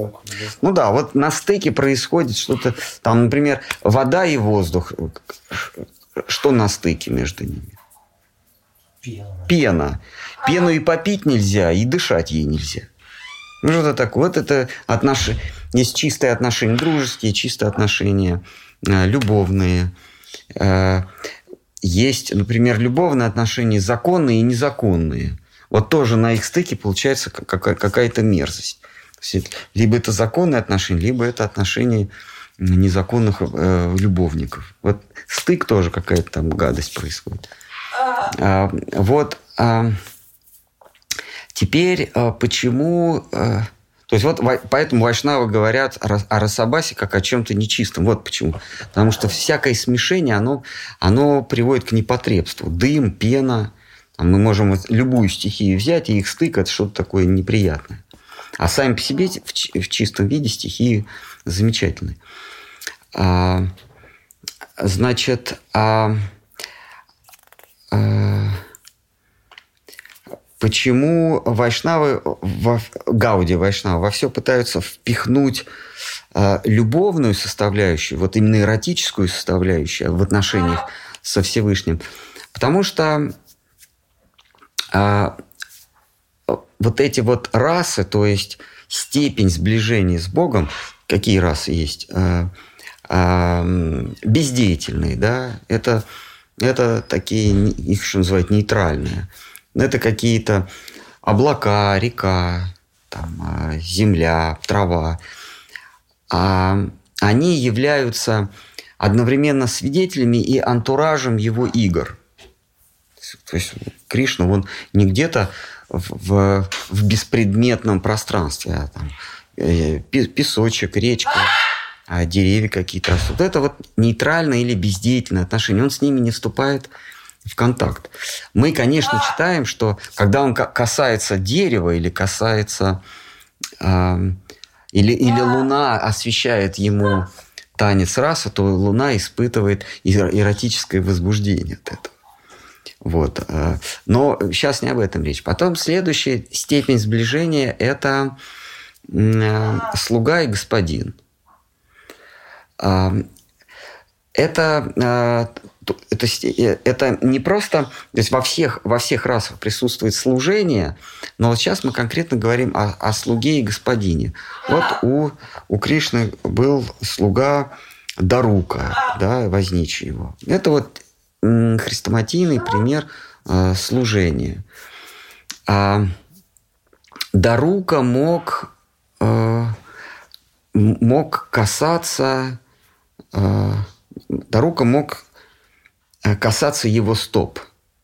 Ну да, вот на стыке происходит что-то, там, например, вода и воздух. Что на стыке между ними? Пена. Пена. Пену и попить нельзя, и дышать ей нельзя. Ну, что-то такое. Вот это отнош... есть чистые отношения дружеские, чистые отношения э, любовные. Э, есть, например, любовные отношения законные и незаконные. Вот тоже на их стыке получается какая-то мерзость. Либо это законные отношения, либо это отношения незаконных э, любовников. Вот стык тоже какая-то там гадость происходит. А, вот. А, Теперь э, почему... Э, то есть вот поэтому вайшнавы говорят о расабасе как о чем-то нечистом. Вот почему. Потому что всякое смешение, оно, оно приводит к непотребству. Дым, пена. Мы можем любую стихию взять, и их стык – это что-то такое неприятное. А сами по себе в, чистом виде стихии замечательные. А, значит, а, а, почему вайшнавы, во, Гауди Вайшнавы во все пытаются впихнуть э, любовную составляющую, вот именно эротическую составляющую в отношениях со Всевышним. Потому что э, вот эти вот расы, то есть степень сближения с Богом, какие расы есть? Э, э, бездеятельные, да, это, это такие, их что называют, нейтральные. Это какие-то облака, река, там, а, земля, трава. А они являются одновременно свидетелями и антуражем его игр. То есть Кришна, он не где-то в, в беспредметном пространстве, а там э, песочек, речка, а деревья какие-то растут. Это вот нейтральное или бездеятельное отношение. Он с ними не вступает в контакт. Мы, конечно, читаем, что когда он касается дерева или касается... Э, или, или Луна освещает ему танец раса, то Луна испытывает эротическое возбуждение от этого. Вот. Э, но сейчас не об этом речь. Потом следующая степень сближения – это э, слуга и господин. Это, э, это, это не просто, то есть во всех, во всех расах присутствует служение, но вот сейчас мы конкретно говорим о, о слуге и господине. Вот у, у Кришны был слуга Дарука, да, возничий его. Это вот хрестоматийный пример э, служения. А Дарука мог, э, мог касаться, э, Дарука мог касаться его стоп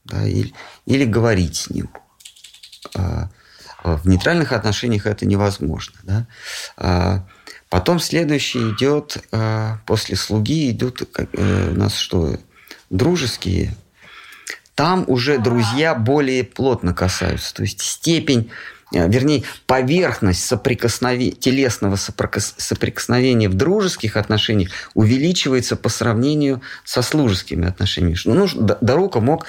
да, или, или говорить с ним. В нейтральных отношениях это невозможно. Да? А потом следующий идет, после слуги идут у нас что? Дружеские, там уже друзья более плотно касаются. То есть степень, э, вернее, поверхность соприкосновения, телесного соприкосновения в дружеских отношениях увеличивается по сравнению со служескими отношениями. Ну, Дарука мог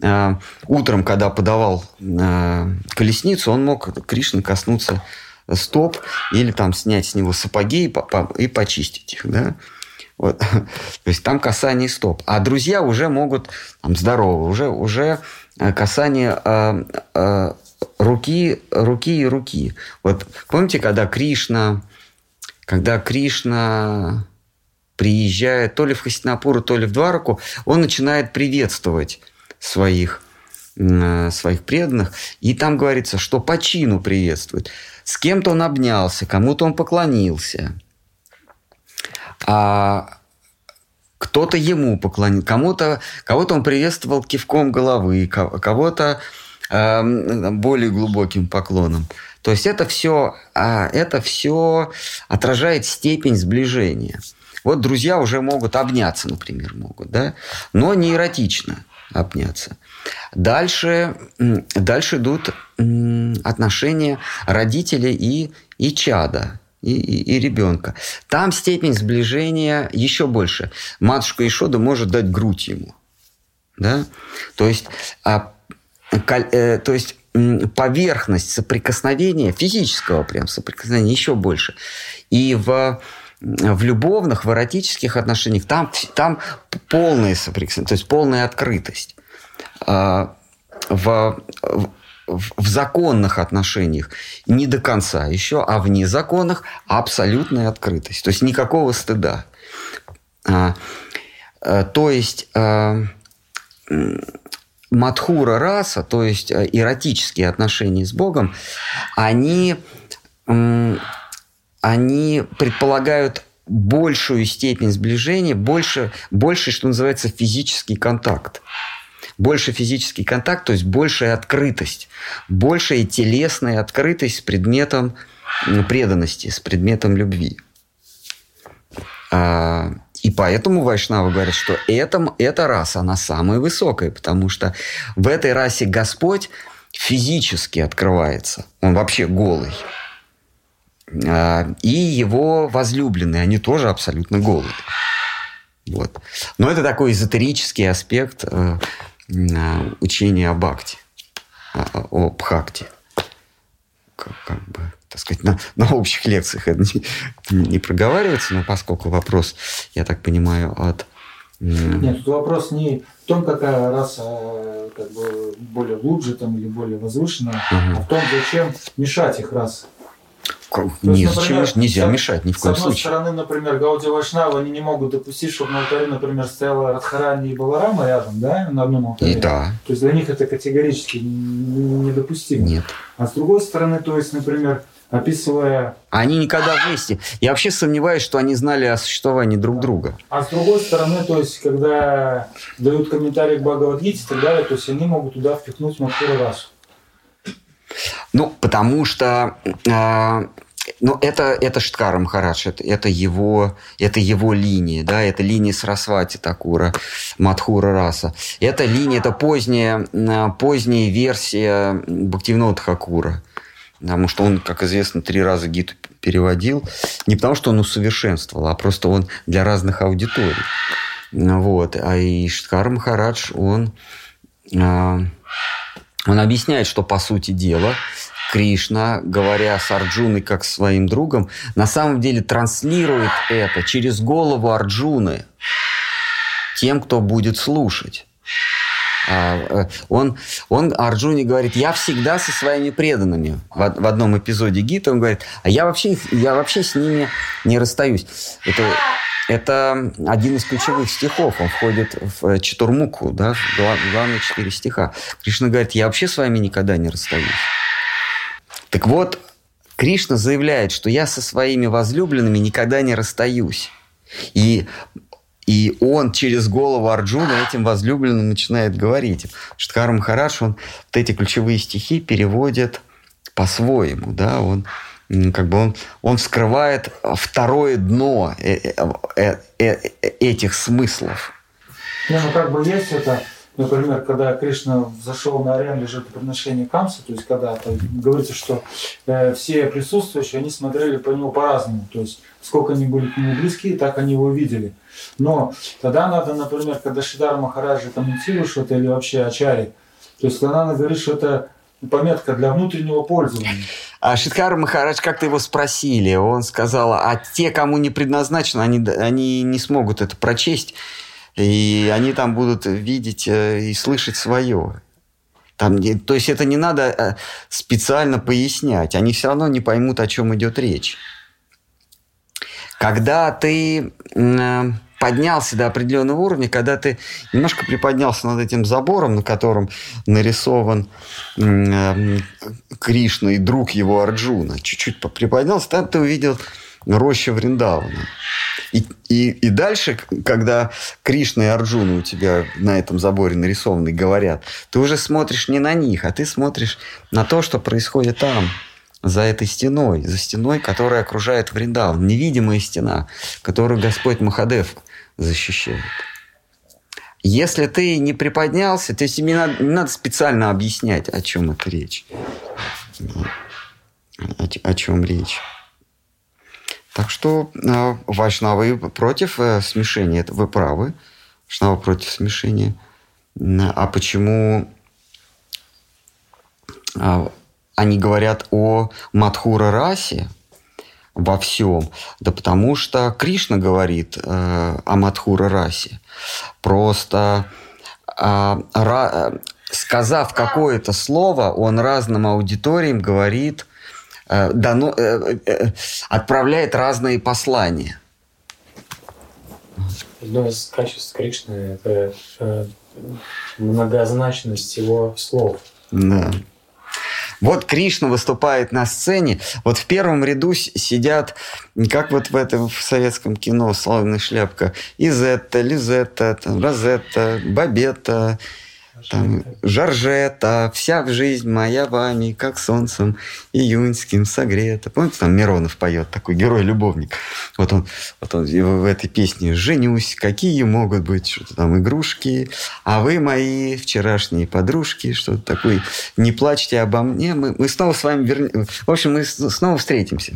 э, утром, когда подавал э, колесницу, он мог Кришны коснуться стоп или там снять с него сапоги и, по, и почистить их. Да? Вот. [laughs] То есть там касание стоп. А друзья уже могут, там, здорово, уже, уже э, касание э, э, руки, руки и руки. Вот помните, когда Кришна, когда Кришна приезжает то ли в Хастинапуру, то ли в Двараку, он начинает приветствовать своих, э, своих преданных. И там говорится, что по чину приветствует. С кем-то он обнялся, кому-то он поклонился – а кто-то ему поклонил, кому-то, кого-то он приветствовал кивком головы, кого-то э, более глубоким поклоном. То есть это все, а, это все отражает степень сближения. Вот друзья уже могут обняться, например, могут, да, но не эротично обняться. Дальше, дальше идут отношения родителей и, и чада и, и, и ребенка. Там степень сближения еще больше. Матушка Ишода может дать грудь ему. Да? То есть, а, каль, э, то есть поверхность соприкосновения, физического прям соприкосновения еще больше. И в, в любовных, в эротических отношениях там, там полная соприкосновение, то есть полная открытость. А, в законных отношениях не до конца еще, а в незаконных абсолютная открытость. То есть никакого стыда. А, а, то есть а, Мадхура раса, то есть а, эротические отношения с Богом, они, они предполагают большую степень сближения, больше, больше, что называется, физический контакт больше физический контакт, то есть большая открытость, большая телесная открытость с предметом преданности, с предметом любви. А, и поэтому Вайшнавы говорят, что это, эта раса, она самая высокая, потому что в этой расе Господь физически открывается. Он вообще голый. А, и его возлюбленные, они тоже абсолютно голые. Вот. Но это такой эзотерический аспект э, учение о бхакти, о бхакти. Как, как бы, так сказать, на, на общих лекциях это не, не проговаривается, но поскольку вопрос, я так понимаю, от... Нет, тут вопрос не в том, какая раса как бы более глубже там, или более возвышенная, угу. а в том, зачем мешать их рас. Не, есть, например, нельзя с, мешать ни в коем случае. С одной стороны, например, Гауди Вашнава они не могут допустить, чтобы на алтаре, например, стояла Радхарани и Баларама рядом, да, на одном алтаре. И да. То есть для них это категорически недопустимо. Нет. А с другой стороны, то есть, например, описывая... Они никогда вместе. Я вообще сомневаюсь, что они знали о существовании друг друга. А с другой стороны, то есть, когда дают комментарии к Бхагавадгите и так далее, то есть они могут туда впихнуть Мадхуру расу. Ну, потому что э, ну, это, это Шткара Махарадж, это, это, его, это его линия, да, это линия Сарасвати Такура, Мадхура Раса. Это линия, это поздняя, поздняя версия Бхактивинода Хакура. Потому что он, как известно, три раза гид переводил. Не потому, что он усовершенствовал, а просто он для разных аудиторий. Вот. А и Шткар Махарадж, он, а, он объясняет, что по сути дела Кришна, говоря с Арджуной как своим другом, на самом деле транслирует это через голову Арджуны тем, кто будет слушать. А, э, он, он Арджуне говорит, я всегда со своими преданными. В, в одном эпизоде Гита он говорит, а я вообще, я вообще с ними не расстаюсь. Это, это один из ключевых стихов. Он входит в э, Чатурмуку, да, главные четыре стиха. Кришна говорит, я вообще с вами никогда не расстаюсь. Так вот, Кришна заявляет, что я со своими возлюбленными никогда не расстаюсь. И, и он через голову Арджуна этим возлюбленным начинает говорить. Штхар Махарадж, он вот эти ключевые стихи переводит по-своему. Да? Он, как бы он, он вскрывает второе дно э, э, э, этих смыслов. Не, ну как бы есть это Например, когда Кришна зашел на арену жертвоприношения Камса, то есть когда -то, говорится, что э, все присутствующие, они смотрели по нему по-разному. То есть сколько они были к нему близки, так они его видели. Но тогда надо, например, когда Шидар Махараджа комментирует что-то или вообще Ачари, то есть когда она говорит, что это пометка для внутреннего пользования. А Шидхар Махарадж как-то его спросили, он сказал, а те, кому не предназначено, они, они не смогут это прочесть. И они там будут видеть э, и слышать свое. Там, то есть это не надо э, специально пояснять. Они все равно не поймут, о чем идет речь. Когда ты э, поднялся до определенного уровня, когда ты немножко приподнялся над этим забором, на котором нарисован Кришна и друг его Арджуна, чуть-чуть приподнялся, там ты увидел роща Вриндавана. И, и, и дальше, когда Кришна и Арджуна у тебя на этом заборе нарисованы говорят, ты уже смотришь не на них, а ты смотришь на то, что происходит там, за этой стеной, за стеной, которая окружает Вриндаван. Невидимая стена, которую Господь Махадев защищает. Если ты не приподнялся, то есть не надо, не надо специально объяснять, о чем это речь. О, о чем речь. Так что э, вайшнавы против э, смешения, это вы правы. Вайшнавы против смешения. А почему э, они говорят о Мадхура расе во всем? Да потому что Кришна говорит э, о Мадхура расе. Просто э, ра, сказав какое-то слово, он разным аудиториям говорит – Э, дано, э, э, отправляет разные послания. Одно из качеств Кришны – это многозначность его слов. Да. Вот Кришна выступает на сцене, вот в первом ряду сидят, как вот в этом в советском кино «Славная шляпка», Изетта, Лизетта, там, Розетта, Бабетта, там, Жоржета, вся жизнь моя вами, как солнцем июньским согрета. Помните, там Миронов поет, такой герой-любовник. Вот он, вот он в этой песне «Женюсь, какие могут быть что-то там игрушки, а вы мои вчерашние подружки, что-то такое, не плачьте обо мне, мы, мы снова с вами вернем... В общем, мы снова встретимся.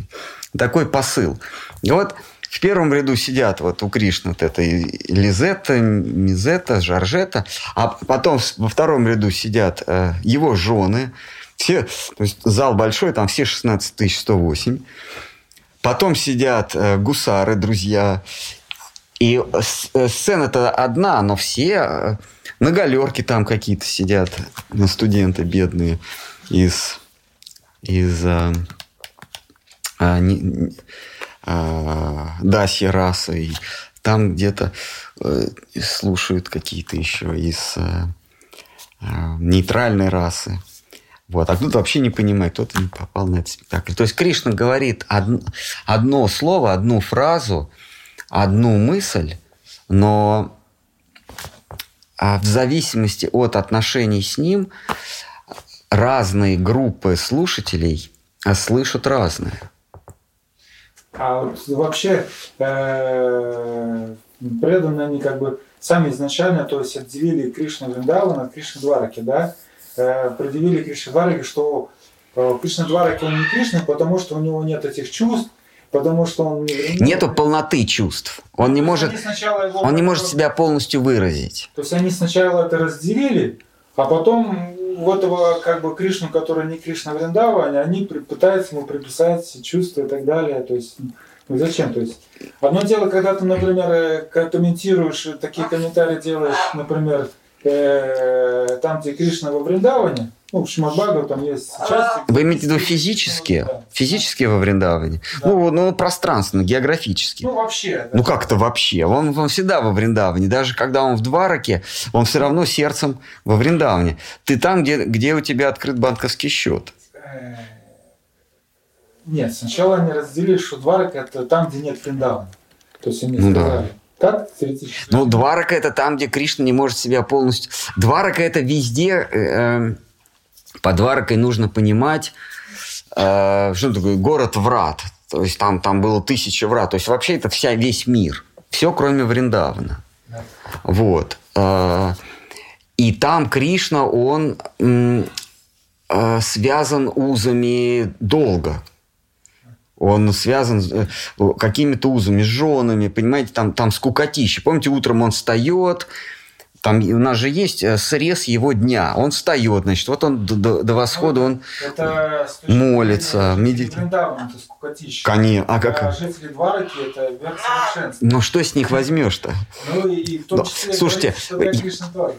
Такой посыл. И вот в первом ряду сидят вот у Кришны вот это Лизетта, Мизетта, Жоржета, а потом во втором ряду сидят э, его жены, все, то есть зал большой, там все 16 108. Потом сидят э, гусары, друзья. И э, сцена-то одна, но все на галерке там какие-то сидят, студенты бедные из, из э, э, не, Даси расой. Там где-то э, слушают какие-то еще из э, э, нейтральной расы. Вот. А кто-то вообще не понимает, кто-то не попал на этот спектакль. То есть Кришна говорит одно, одно слово, одну фразу, одну мысль, но а в зависимости от отношений с ним разные группы слушателей слышат разное. А вообще э, преданные они как бы сами изначально, то есть отделили Кришна Вриндавана от Кришны Двараки, да, э, предъявили Кришне Двараке, что э, Кришна Двараки он не Кришна, потому что у него нет этих чувств, потому что он не. Нету полноты чувств. Он не То может, он не может себя полностью выразить. То есть они сначала это разделили, а потом у этого как бы Кришну, который не Кришна Вриндаване, они пытаются ему приписать чувства и так далее. То есть ну зачем? То есть одно дело, когда ты, например, э, ко- комментируешь, э, такие комментарии делаешь, например, э, там, где Кришна во Вриндаване, ну, в Шимадбагу там есть части. Вы имеете в виду физические? Да. Физические во Вриндаване? Да. Ну, ну, пространственно, географически. Ну, вообще. да. Ну как это вообще? Он, он всегда во Вриндаване. Даже когда он в Двараке, он все равно сердцем во Вриндаване. Ты там, где, где у тебя открыт банковский счет. Э, Нет, сначала они разделили, что Дварак это там, где нет Вриндавана. То есть они Ну да. сказали. Так, теоретически. Ну, Дварака это там, где Кришна не может себя полностью... Дварака это везде... э, э, под Дваракой нужно понимать, э, что такое город врат. То есть там, там было тысяча врат. То есть вообще это вся, весь мир. Все, кроме Вриндавана. Да. Вот. Э, И там Кришна, он э, связан узами долго. Он связан э, какими-то узами, с женами, понимаете, там, там скукотища. Помните, утром он встает, там у нас же есть э, срез его дня. Он встает, значит, вот он до, до- восхода, он... Это Молится, медитирует. Конечно. А А как... жители Двараки это верх совершенства. Ну, что с них возьмешь-то? Ну и, в том Да, числе слушайте,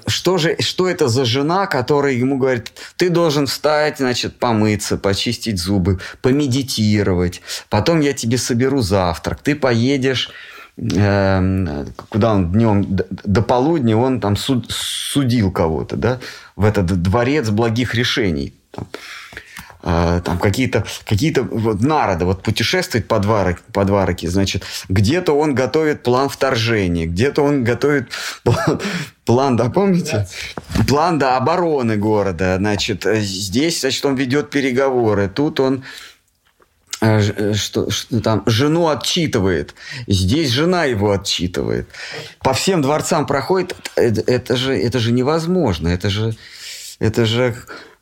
что же, что это за жена, которая ему говорит, ты должен встать, значит, помыться, почистить зубы, помедитировать, потом я тебе соберу завтрак, ты поедешь, куда он днем, до, полудня он там суд- судил кого-то, да, в этот дворец благих решений. Там, э, там какие-то какие вот народы вот путешествует по, Дварак, по Двараке, значит, где-то он готовит план вторжения, где-то он готовит план, да, помните? План, да, обороны города, значит, э, здесь, значит, он ведет переговоры, тут он что, что там жену отчитывает, здесь жена его отчитывает, по всем дворцам проходит, это, это же это же невозможно, это же это же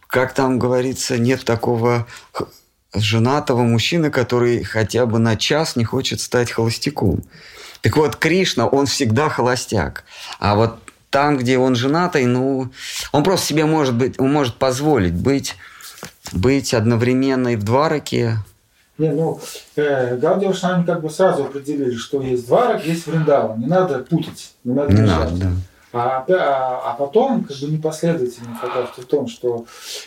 как там говорится, нет такого женатого мужчины, который хотя бы на час не хочет стать холостяком. Так вот, Кришна, он всегда холостяк. А вот там, где он женатый, ну, он просто себе может быть, он может позволить быть, быть одновременно и в Двараке. Не, ну, э, Вайшнава, они как бы сразу определили, что есть Дварак, есть Вриндаван. Не надо путать, не надо Не надо, да. А, а, а потом, как бы непоследовательно фотограф в том, что,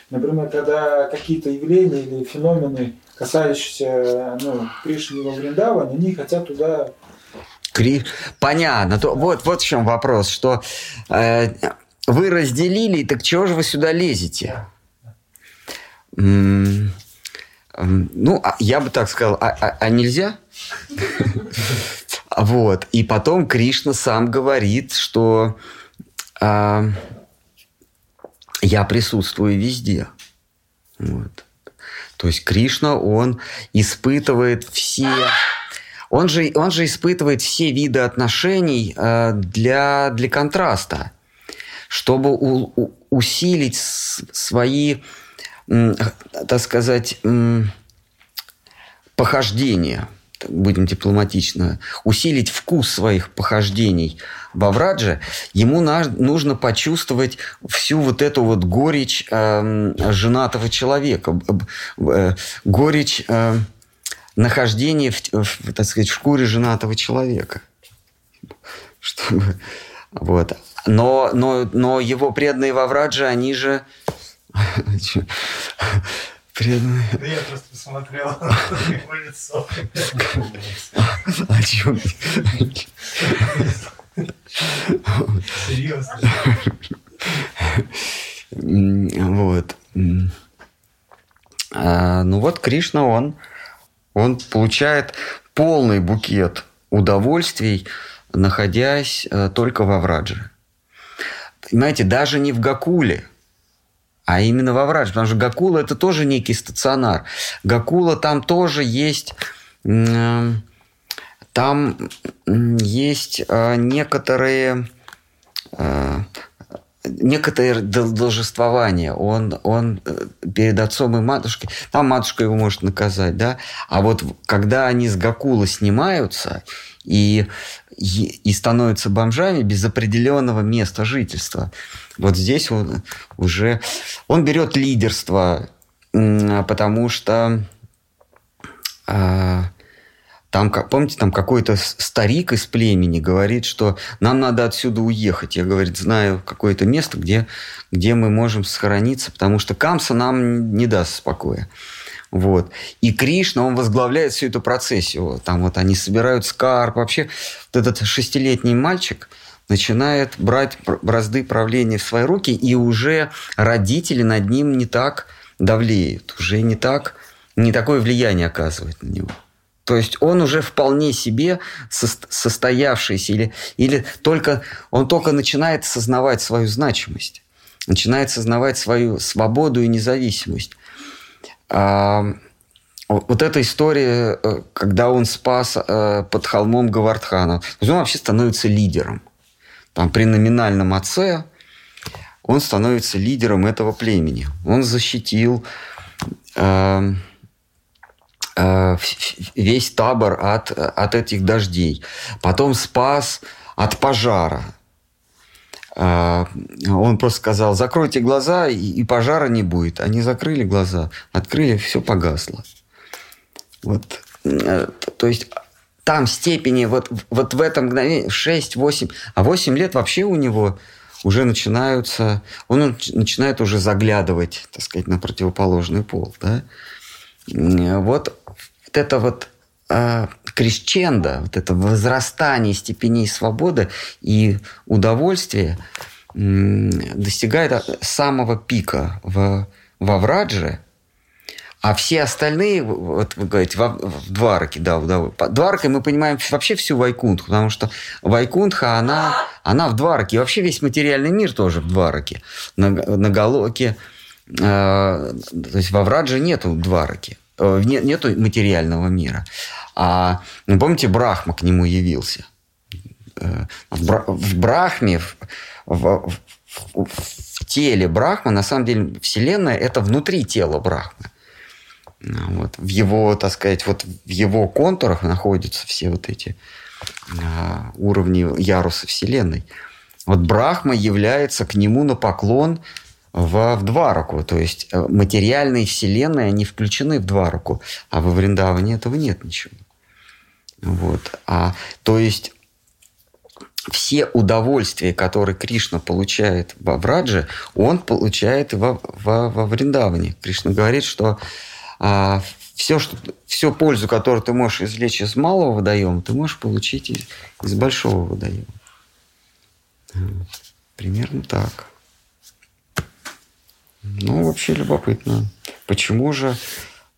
например, когда какие-то явления или феномены, касающиеся ну, Кришны во Вриндаване, они хотят туда Кри- Понятно. То, вот, вот в чем вопрос, что э, вы разделили, так чего же вы сюда лезете? М, Ну, а я бы так сказал, а, а- а нельзя? [laughs] Вот. И потом Кришна сам говорит, что а, я присутствую везде. Вот. То есть Кришна, он испытывает все... Он же, он же испытывает все виды отношений э, для, для контраста, чтобы у- у- усилить свои, так сказать, похождения, будем дипломатично, усилить вкус своих похождений во Врадже, ему нужно почувствовать всю вот эту вот горечь эм, женатого человека, э, горечь э, нахождения в, в, так сказать, в шкуре женатого человека. Чтобы, вот. Но, но, но его преданные во Врадже, они же... [laughs] Преданные... Да я просто посмотрел на его лицо. [laughs] О чем? Серьезно. Вот. А, Ну вот Кришна, он, он получает полный букет удовольствий, находясь э, только во Врадже. Понимаете, даже не в Гакуле, а именно во Врадже. Потому что Гакула – это тоже некий стационар. Гакула там тоже есть там есть а, некоторые а, некоторое дол- должествование. Он, он э, перед отцом и матушкой, там матушка его может наказать, да, а вот когда они с Гакула снимаются и, и, и становятся бомжами без определенного места жительства, вот здесь он уже, он берет лидерство, потому что а, там, помните, там какой-то старик из племени говорит, что нам надо отсюда уехать. Я, говорит, знаю какое-то место, где, где мы можем сохраниться, потому что Камса нам не даст спокоя. Вот. И Кришна, он возглавляет всю эту процессию. Там вот они собирают скарб. Вообще вот этот шестилетний мальчик начинает брать бразды правления в свои руки, и уже родители над ним не так давлеют, уже не так, не такое влияние оказывает на него. То есть он уже вполне себе сос- состоявшийся или, или только он только начинает осознавать свою значимость, начинает осознавать свою свободу и независимость. А, вот эта история, э, когда он спас э, под холмом Гавардхана, он вообще становится лидером. Там при номинальном отце он становится лидером этого племени. Он защитил э, э, в- весь табор от, от этих дождей. Потом спас от пожара. Э, Он просто сказал, закройте глаза, и, и пожара не будет. Они закрыли глаза, открыли, все погасло. Вот. Э, То есть там степени, вот, вот в этом мгновении 6-8, а 8 лет вообще у него уже начинаются, он нач- начинает уже заглядывать, так сказать, на противоположный пол, да. Вот, вот это вот а, крещендо, вот это возрастание степеней свободы и удовольствия м, достигает самого пика в, во Врадже, а все остальные, вот вы говорите, во- в Двараке, да, Дваракой мы понимаем вообще всю Вайкунтху, потому что Вайкунтха, она, она в Двараке, и вообще весь материальный мир тоже в Двараке. На, на Галоке, э, то есть во Врадже нету Двараки, э, не- нету материального мира. А ну, помните, Брахма к нему явился. Э, В, Бра- в Брахме, в, в- в- в теле Брахмы, на самом деле, Вселенная – это внутри тела Брахмы. Ну, Вот. В его, так сказать, вот в его контурах находятся все вот эти а, уровни яруса Вселенной. Вот Брахма является к нему на поклон в, в Двараку. То есть э, материальные вселенные, они включены в Двараку, а во Вриндаване этого нет ничего. Вот. А, то есть все удовольствия, которые Кришна получает во Врадже, он получает во, во, во Вриндаване. Кришна говорит, что а, все, что, всю пользу, которую ты можешь извлечь из малого водоема, ты можешь получить из, из большого водоема. Вот. Примерно так. Ну, вообще любопытно. Почему же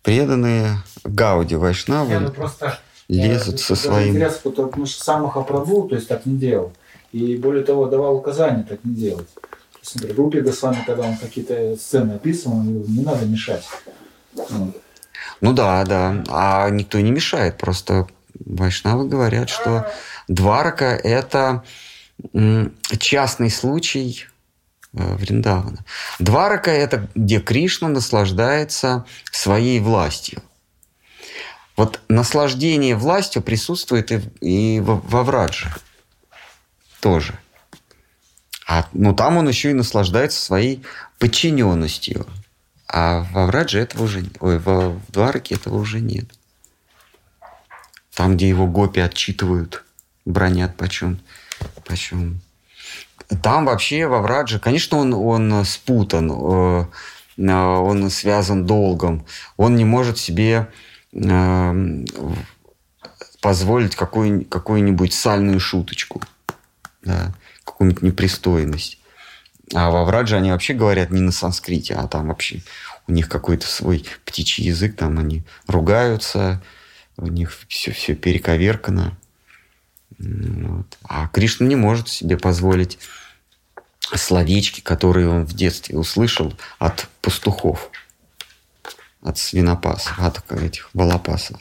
преданные Гауди Вайшнавы Не, ну просто лезут со Даже своим... Интересно, потому что сам Махапрабху, то есть так не делал. И более того, давал указания так не делать. То есть, например, Рупи Госвами, когда он какие-то сцены описывал, он говорил, не надо мешать. Ну да, да. А никто не мешает. Просто вайшнавы говорят, что Дварака – это частный случай э, Вриндавана. Дварака – это где Кришна наслаждается своей властью. Вот наслаждение властью присутствует и, и во, Врадже тоже. А, ну, там он еще и наслаждается своей подчиненностью. А во Врадже этого уже... Ой, во в Двараке этого уже нет. Там, где его гопи отчитывают, бронят почем. почем. Там вообще во Врадже, конечно, он, он спутан, э, э, он связан долгом. Он не может себе э, позволить какую, какую-нибудь сальную шуточку, да, какую-нибудь непристойность. А во Врадже они вообще говорят не на санскрите, а там вообще у них какой-то свой птичий язык, там они ругаются, у них все, все перековеркано. М, Вот. А Кришна не может себе позволить словечки, которые он в детстве услышал от пастухов, от свинопасов, от этих волопасов.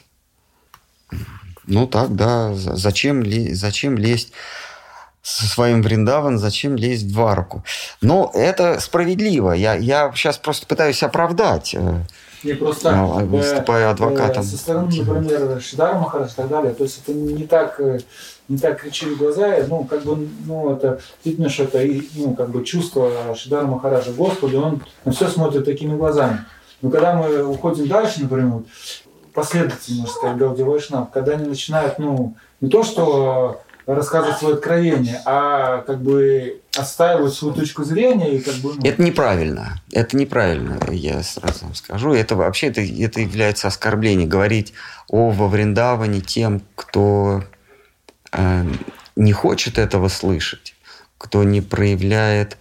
Ну так, да. Зачем, зачем лезть со своим Вриндаван, зачем лезть в арку? Но это справедливо. Я, я сейчас просто пытаюсь оправдать, э, Не просто выступая адвокатом. Со стороны, например, Шидара Махарадж и так далее. То есть это не так, не так кричит в глаза. Ну, как бы, ну, это, видно, что это, ну, как бы чувство Шидара Махараджа к Господу, он на все смотрит такими глазами. Но когда мы уходим дальше, например, последовательно, сказать, Гауди Вайшнав, когда они начинают, ну, не то, что рассказывать свое откровение, а как бы отстаивать свою точку зрения и как бы... Ну, Это неправильно. Это неправильно, я сразу вам скажу. Это вообще это, это является оскорблением. Говорить о во Вриндаване тем, кто э, не хочет этого слышать, кто не проявляет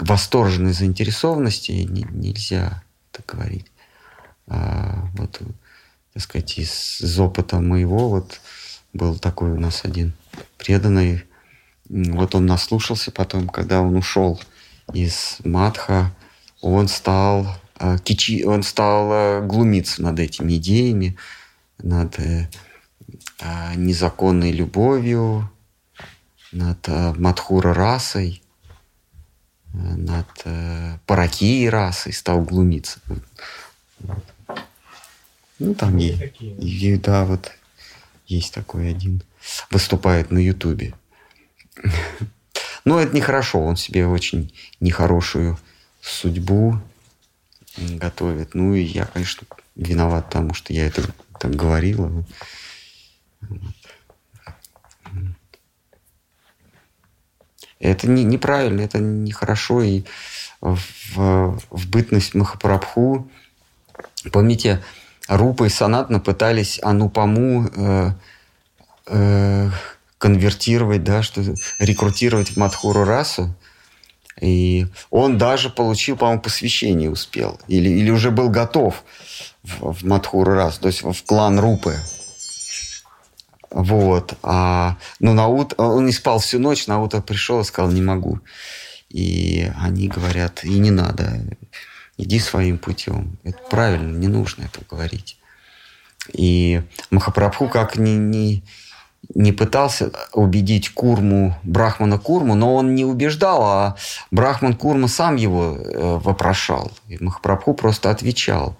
восторженной заинтересованности, не- нельзя так говорить. А, вот, так сказать, из, из опыта моего вот был такой у нас один преданный. Вот он наслушался потом, когда он ушел из Матха, он стал э, кичи, он стал э, глумиться над этими идеями, над э, незаконной любовью, над Мадхура расой, над Паракией расой стал глумиться. Вот. Ну, там Есть такие. и, да, вот есть такой один. Выступает на Ютубе. Но это нехорошо. Он себе очень нехорошую судьбу готовит. Ну и я, конечно, виноват, потому что я это так говорила. Это не, неправильно, это нехорошо. И в, в бытность Махапрабху, помните, Рупа и Санатна пытались Анупаму э, э, конвертировать, да, что рекрутировать в Мадхуру расу. И он даже получил, по-моему, посвящение успел. Или, или уже был готов в, в Мадхуру расу, то есть в клан Рупы. Вот. А, ну, на ут... он не спал всю ночь, на утро пришел и сказал, не могу. И они говорят, и не надо, иди своим путем. Это правильно, не нужно это говорить. И Махапрабху как ни, ни, не пытался убедить Курму, Брахмана Курму, но он не убеждал, а Брахман Курма сам его э, вопрошал. И Махапрабху просто отвечал.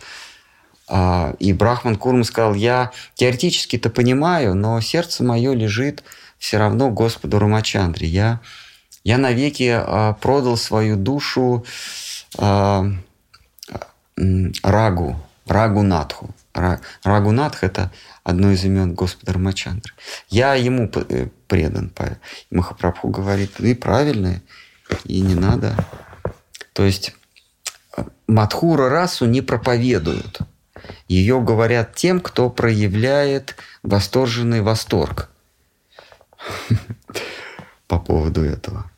А, И Брахман Курма сказал, я теоретически-то понимаю, но сердце мое лежит все равно Господу Рамачандре. Я, я навеки а, продал свою душу а, м, Рагу, Рагунатху. Ра- Рагунатх – это одно из имен Господа Рамачандры. Я ему э, предан. Па- Махапрабху говорит, и правильно, и не надо. То есть э, Мадхура расу не проповедуют. Ее говорят тем, кто проявляет восторженный восторг [laughs] по поводу этого.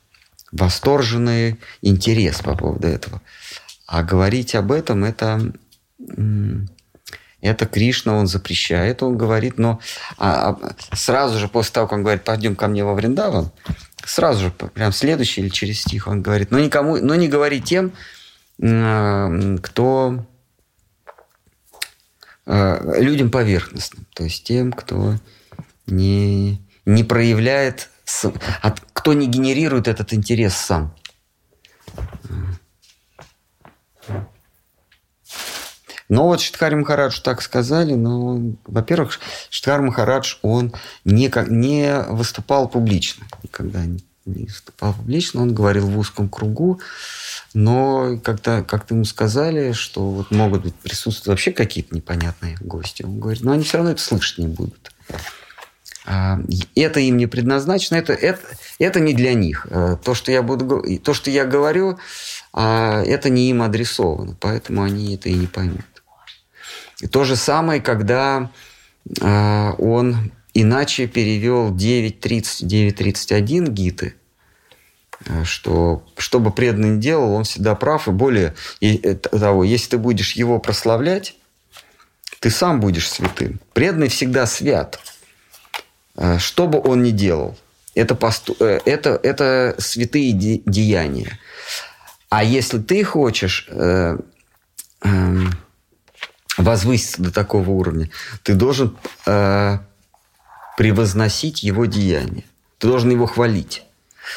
Восторженный интерес по поводу этого. А говорить об этом это, это Кришна, он запрещает, он говорит, но а- а сразу же после того, как он говорит, пойдем ко мне во Вриндаван, сразу же, прям следующий или через стих он говорит, но никому, но не говори тем, м, кто э, людям поверхностным, то есть тем, кто не, не проявляет, кто не генерирует этот интерес сам. Но вот Штхари Махарадж так сказали, но, во-первых, Штхар Махарадж, он не, не выступал публично, никогда не, выступал публично, он говорил в узком кругу, но когда как-то ему сказали, что вот могут быть присутствовать вообще какие-то непонятные гости, он говорит, но они все равно это слышать не будут. А, Это им не предназначено, это, это, это не для них. Э, То, что я, буду, то, что я говорю, а, это не им адресовано, поэтому они это и не поймут. И то же самое, когда а, он иначе перевел 9.30, 9.31 гиты, а, что, что бы преданный не делал, он всегда прав, и более и, э, того, если ты будешь его прославлять, ты сам будешь святым. Преданный всегда свят, а, что бы он ни делал. Это, посту- э, это, это святые де- деяния. А если ты хочешь э, эм, возвыситься до такого уровня, ты должен э, превозносить его деяния. Ты должен его хвалить.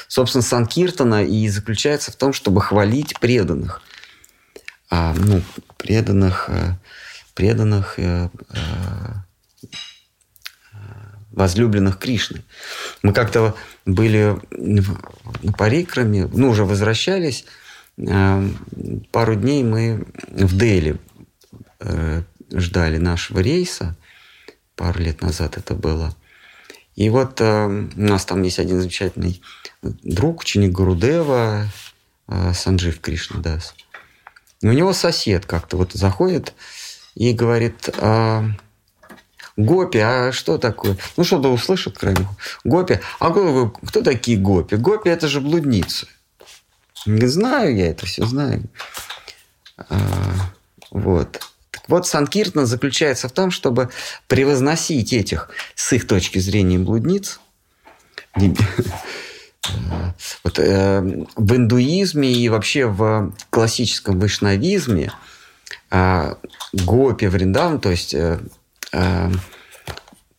Собственно, Санкиртана и заключается в том, чтобы хвалить преданных. А, ну, преданных, э, преданных э, э, возлюбленных Кришны. Мы как-то были на Парикраме, ну, уже возвращались. Пару дней мы в Дели ждали нашего рейса. Пару лет назад это было. И вот у нас там есть один замечательный друг, ученик Гурудева, Санджив Кришнадас. У него сосед как-то вот заходит и говорит, а, Гопи, а что такое? Ну, что-то услышат крайне. Гопи, а кто, кто такие гопи? Гопи – это же блудницы. Знаю я это все, знаю. А, вот. Вот, Санкиртна заключается в том, чтобы превозносить этих, с их точки зрения, блудниц, вот, э, в индуизме и вообще в классическом вайшнавизме э, гопи Вриндаван, то есть э, э,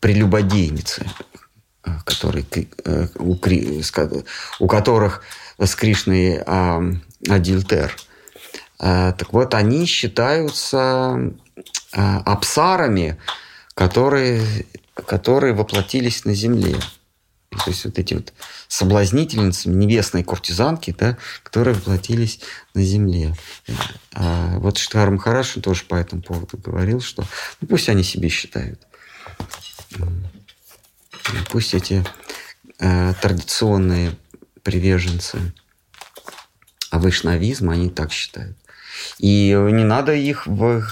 прелюбодейницы, которые, э, у, у которых с Кришной э, адильтер. Э, так вот, они считаются апсарами, которые, которые воплотились на земле. То есть вот эти вот соблазнительницы, небесные куртизанки, да, которые воплотились на земле. А вот Штхар Махараш тоже по этому поводу говорил, что ну, пусть они себе считают. Пусть эти э, традиционные приверженцы вайшнавизма, они так считают. И не надо их в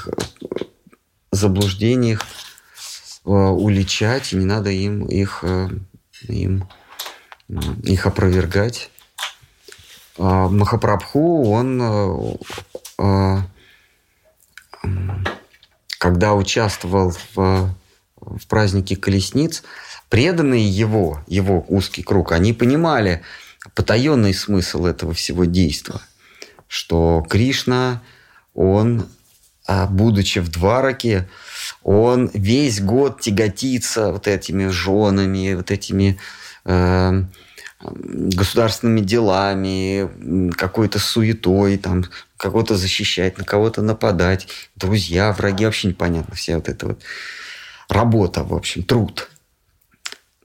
заблуждениях э, уличать, не надо им их э, им их опровергать. А Махапрабху, он, э, э, когда участвовал в, в празднике колесниц, преданные его, его узкий круг, они понимали потаенный смысл этого всего действия, что Кришна, он, будучи в Двараке, он весь год тяготится вот этими женами, вот этими э, государственными делами, какой-то суетой, там, кого-то защищать, на кого-то нападать, друзья, враги, вообще непонятно, вся вот эта вот работа, в общем, труд.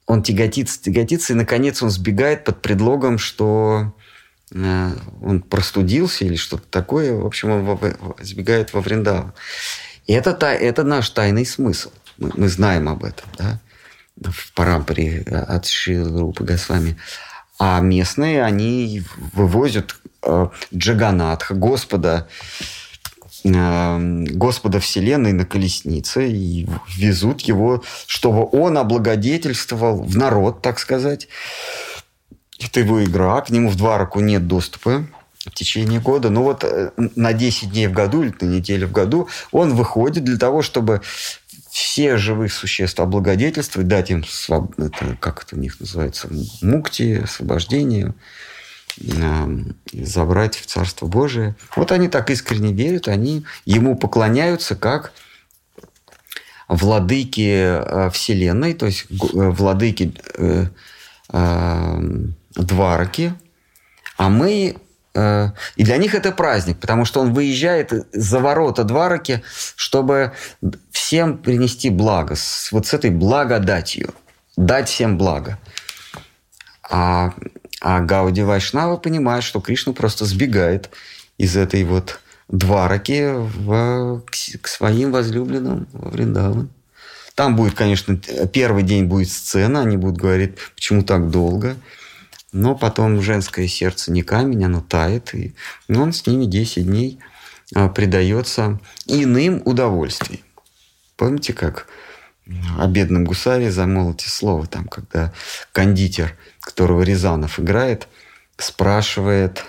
Он тяготится, тяготится, и, наконец, он сбегает под предлогом, что он простудился или что-то такое. В общем, он сбегает во Вриндаву. И это, это наш тайный смысл. Мы, мы знаем об этом, да, в парампаре э, от Шилрупы Госвами. А местные, они вывозят э, Джаганатха, Господа, э, Господа Вселенной на колеснице и везут его, чтобы он облагодетельствовал в народ, так сказать. Это его игра, к нему в два раку нет доступа в течение года. Но вот э, на 10 дней в году или на неделю в году он выходит для того, чтобы все живых существ облагодетельствовать, дать им, своб... это, как это у них называется, мукти, освобождение, забрать в Царство Божие. Вот они так искренне верят, они ему поклоняются как владыки э, Вселенной, то есть э, владыки э, э, Двараки, а мы Э, и для них это праздник, потому что он выезжает за ворота Двараки, чтобы всем принести благо, с, вот с этой благодатью, дать всем благо. А, а Гауди Вайшнава понимает, что Кришна просто сбегает из этой вот Двараки в, к, к своим возлюбленным во Вриндаван. Там будет, конечно, первый день будет сцена, они будут говорить, почему так долго – но потом женское сердце не камень, оно тает, и он с ними 10 дней а, предается иным удовольствиям. Помните, как о бедном гусаре замолоте слово, там, когда кондитер, которого Рязанов играет, спрашивает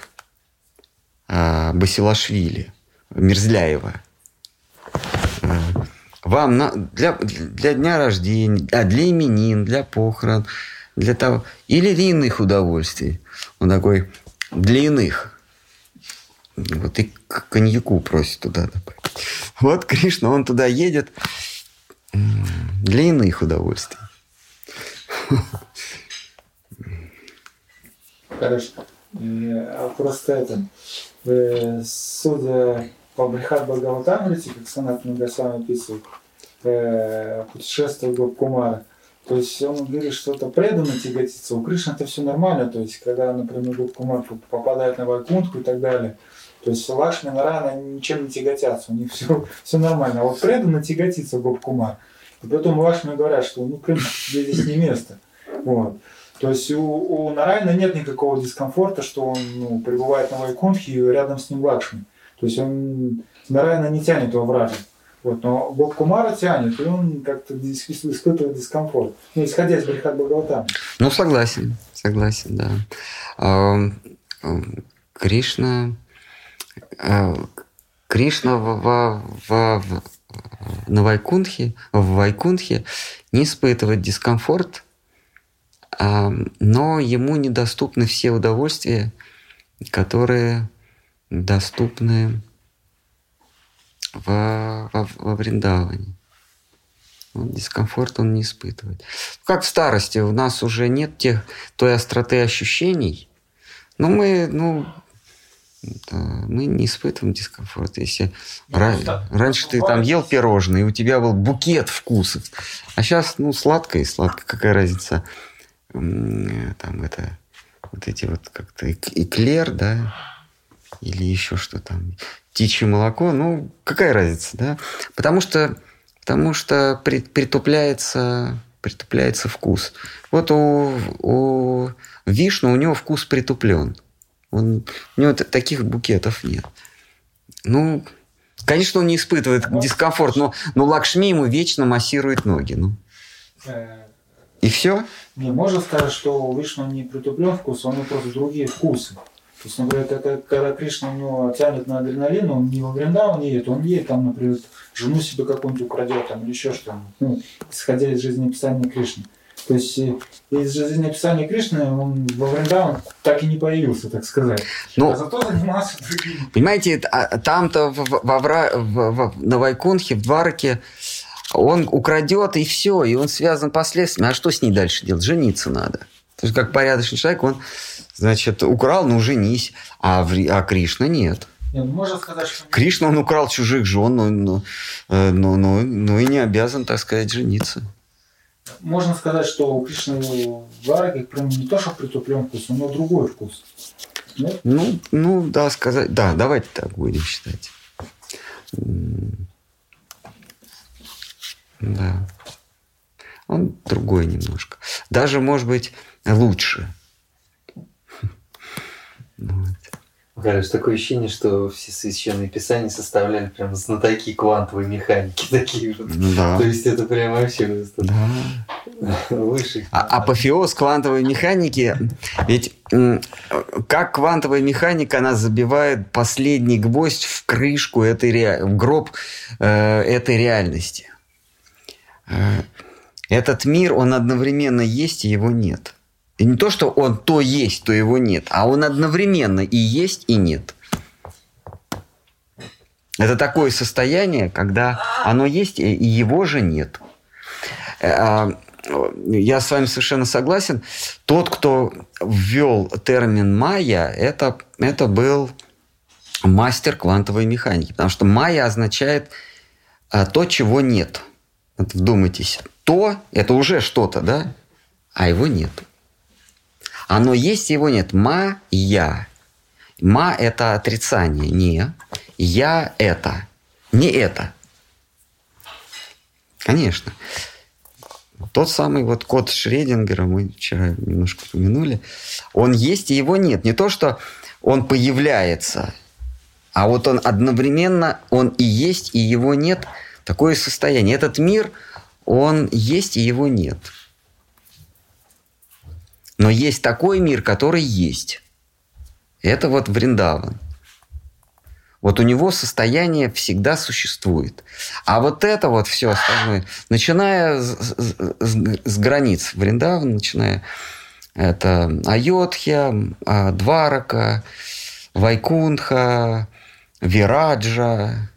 Басилашвили, Мерзляева, а, вам на, для, для дня рождения, а для именин, для похорон – для того, или для иных удовольствий. Он такой, для иных. Вот и коньяку просит туда. Вот Кришна, он туда едет для иных удовольствий. Хорошо. Э, а Просто это, э, судя по Брихат Бхагаватамрите, как Санат Нагасвами описывает, э, путешествие Гопкумара, то есть он говорит, что это преданно тяготится. У Кришны это все нормально. То есть, когда, например, Гопкумар попадает на Вайкунтху и так далее, то есть Лакшми Нарана ничем не тяготятся, у них все, все нормально. А вот преданно тяготится Гопкумар. И потом Лакшми говорят, что ну, Крым, здесь не место. Вот. То есть у, у Нарайна нет никакого дискомфорта, что он ну, пребывает на Вайкунтхе и рядом с ним Лакшми. То есть он Нарайна не тянет его вражу. Вот, но Бог Кумара тянет, и он как-то испытывает дискомфорт. Ну, исходя из Брихат Бхагаватам. Ну, согласен, согласен, да. Кришна, а, Кришна в, в- в- в- на Вайкунтхе, в Вайкунтхе не испытывает дискомфорт, но ему недоступны все удовольствия, которые доступны во, во, во Вриндаване. Он дискомфорт он не испытывает. Как в старости, у нас уже нет тех, той остроты ощущений, но мы, ну, да, мы не испытываем дискомфорт. Если ра- просто раньше ты там ел пирожные, и у тебя был букет вкусов, а сейчас, ну, сладкое и сладкое, какая разница? Там это, вот эти вот как-то эк- эклер, да, или еще что там, птичье молоко, ну, какая разница, да? Потому что, потому что при- притупляется, притупляется вкус. Вот у, у вишны у него вкус притуплен. Он, у него таких букетов нет. Ну, конечно, он не испытывает дискомфорт, но, но Лакшми ему вечно массирует ноги. Ну. Э, И все? Не, можно сказать, что у Вишну не притуплен вкус, него просто другие вкусы. То есть, например, когда, когда Кришна у него тянет на адреналин, он не во Вриндаван едет, он едет там, например, жену себе какую-нибудь украдет там, или еще что-нибудь, ну, исходя из жизнеописания Кришны. То есть э, из жизнеописания Кришны он во Вриндаван так и не появился, так сказать. Ну, а зато занимался другими. Понимаете, а, там-то в- во вра- в- в- на Вайкунхе, в Двараке, он украдет и все, и он связан последствиями. А что с ней дальше делать? Жениться надо. То есть, как порядочный человек, он, значит, украл, ну, женись. А, в а Кришна нет. Не, ну, можно сказать, что Кришна, он украл чужих жен, но, но, э, но, но- но и не обязан, так сказать, жениться. можно сказать, что у Кришны в примеру, не то, что притуплен вкус, него другой вкус. Нет? Ну, ну, да, сказать. Да, давайте так будем считать. Да. Он другой немножко. Даже, может быть, лучше. Вот. Короче, такое ощущение, что все священные писания составляли прям знатоки квантовой механики [laughs] такие же. Ну да. То есть это прям вообще Да. выше. А, апофеоз квантовой механики, ведь как квантовая механика, она забивает последний гвоздь в крышку этой ре- в гроб э, этой реальности. Э, этот мир, он одновременно есть и его нет. И не то, что он то есть, то его нет, а он одновременно и есть, и нет. Это такое состояние, когда оно есть, и его же нет. Э, а, я с вами совершенно согласен. Тот, кто ввел термин майя, это, это был мастер квантовой механики. Потому что майя означает а, то, чего нет. Вот вдумайтесь. То – это уже что-то, да? А его нет. Оно есть, его нет. Ма-я. Ма – это отрицание. Не. Я – это. Не это. Конечно. Тот самый вот код Шредингера, мы вчера немножко упомянули, он есть и его нет. Не то, что он появляется, а вот он одновременно, он и есть, и его нет. Такое состояние. Этот мир, он есть, и его нет. Но есть такой мир, который есть. Это вот Вриндаван. Вот у него состояние всегда существует. А вот это вот все остальное, начиная с, с- с- границ Вриндавана, начиная это Айодхья, а, Дварака, Вайкунха, Вираджа,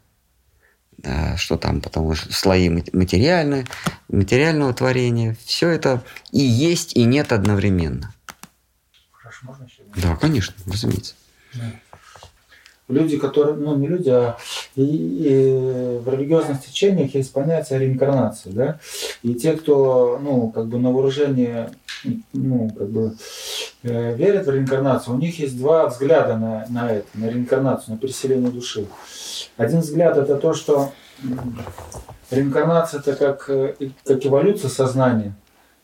что там, потому что слои мат- материальные, материального творения, все это и есть, и нет одновременно. Хорошо, можно еще? Да, конечно, разумеется. Люди, которые, ну не люди, а и, и в религиозных течениях есть понятие реинкарнации, да, и те, кто, ну, как бы на вооружении, ну, как бы э, верят в реинкарнацию, у них есть два взгляда на, на это, на реинкарнацию, на переселение души. Один взгляд это то, что реинкарнация это как, э, как эволюция сознания,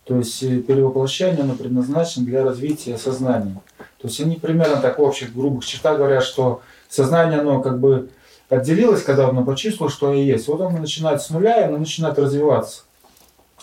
то есть э, перевоплощение, оно предназначено для развития сознания. То есть они примерно так в общих грубых чертах говорят, что сознание, оно как бы отделилось, когда оно почувствовало, что и есть. Вот оно начинает с нуля, и оно начинает развиваться.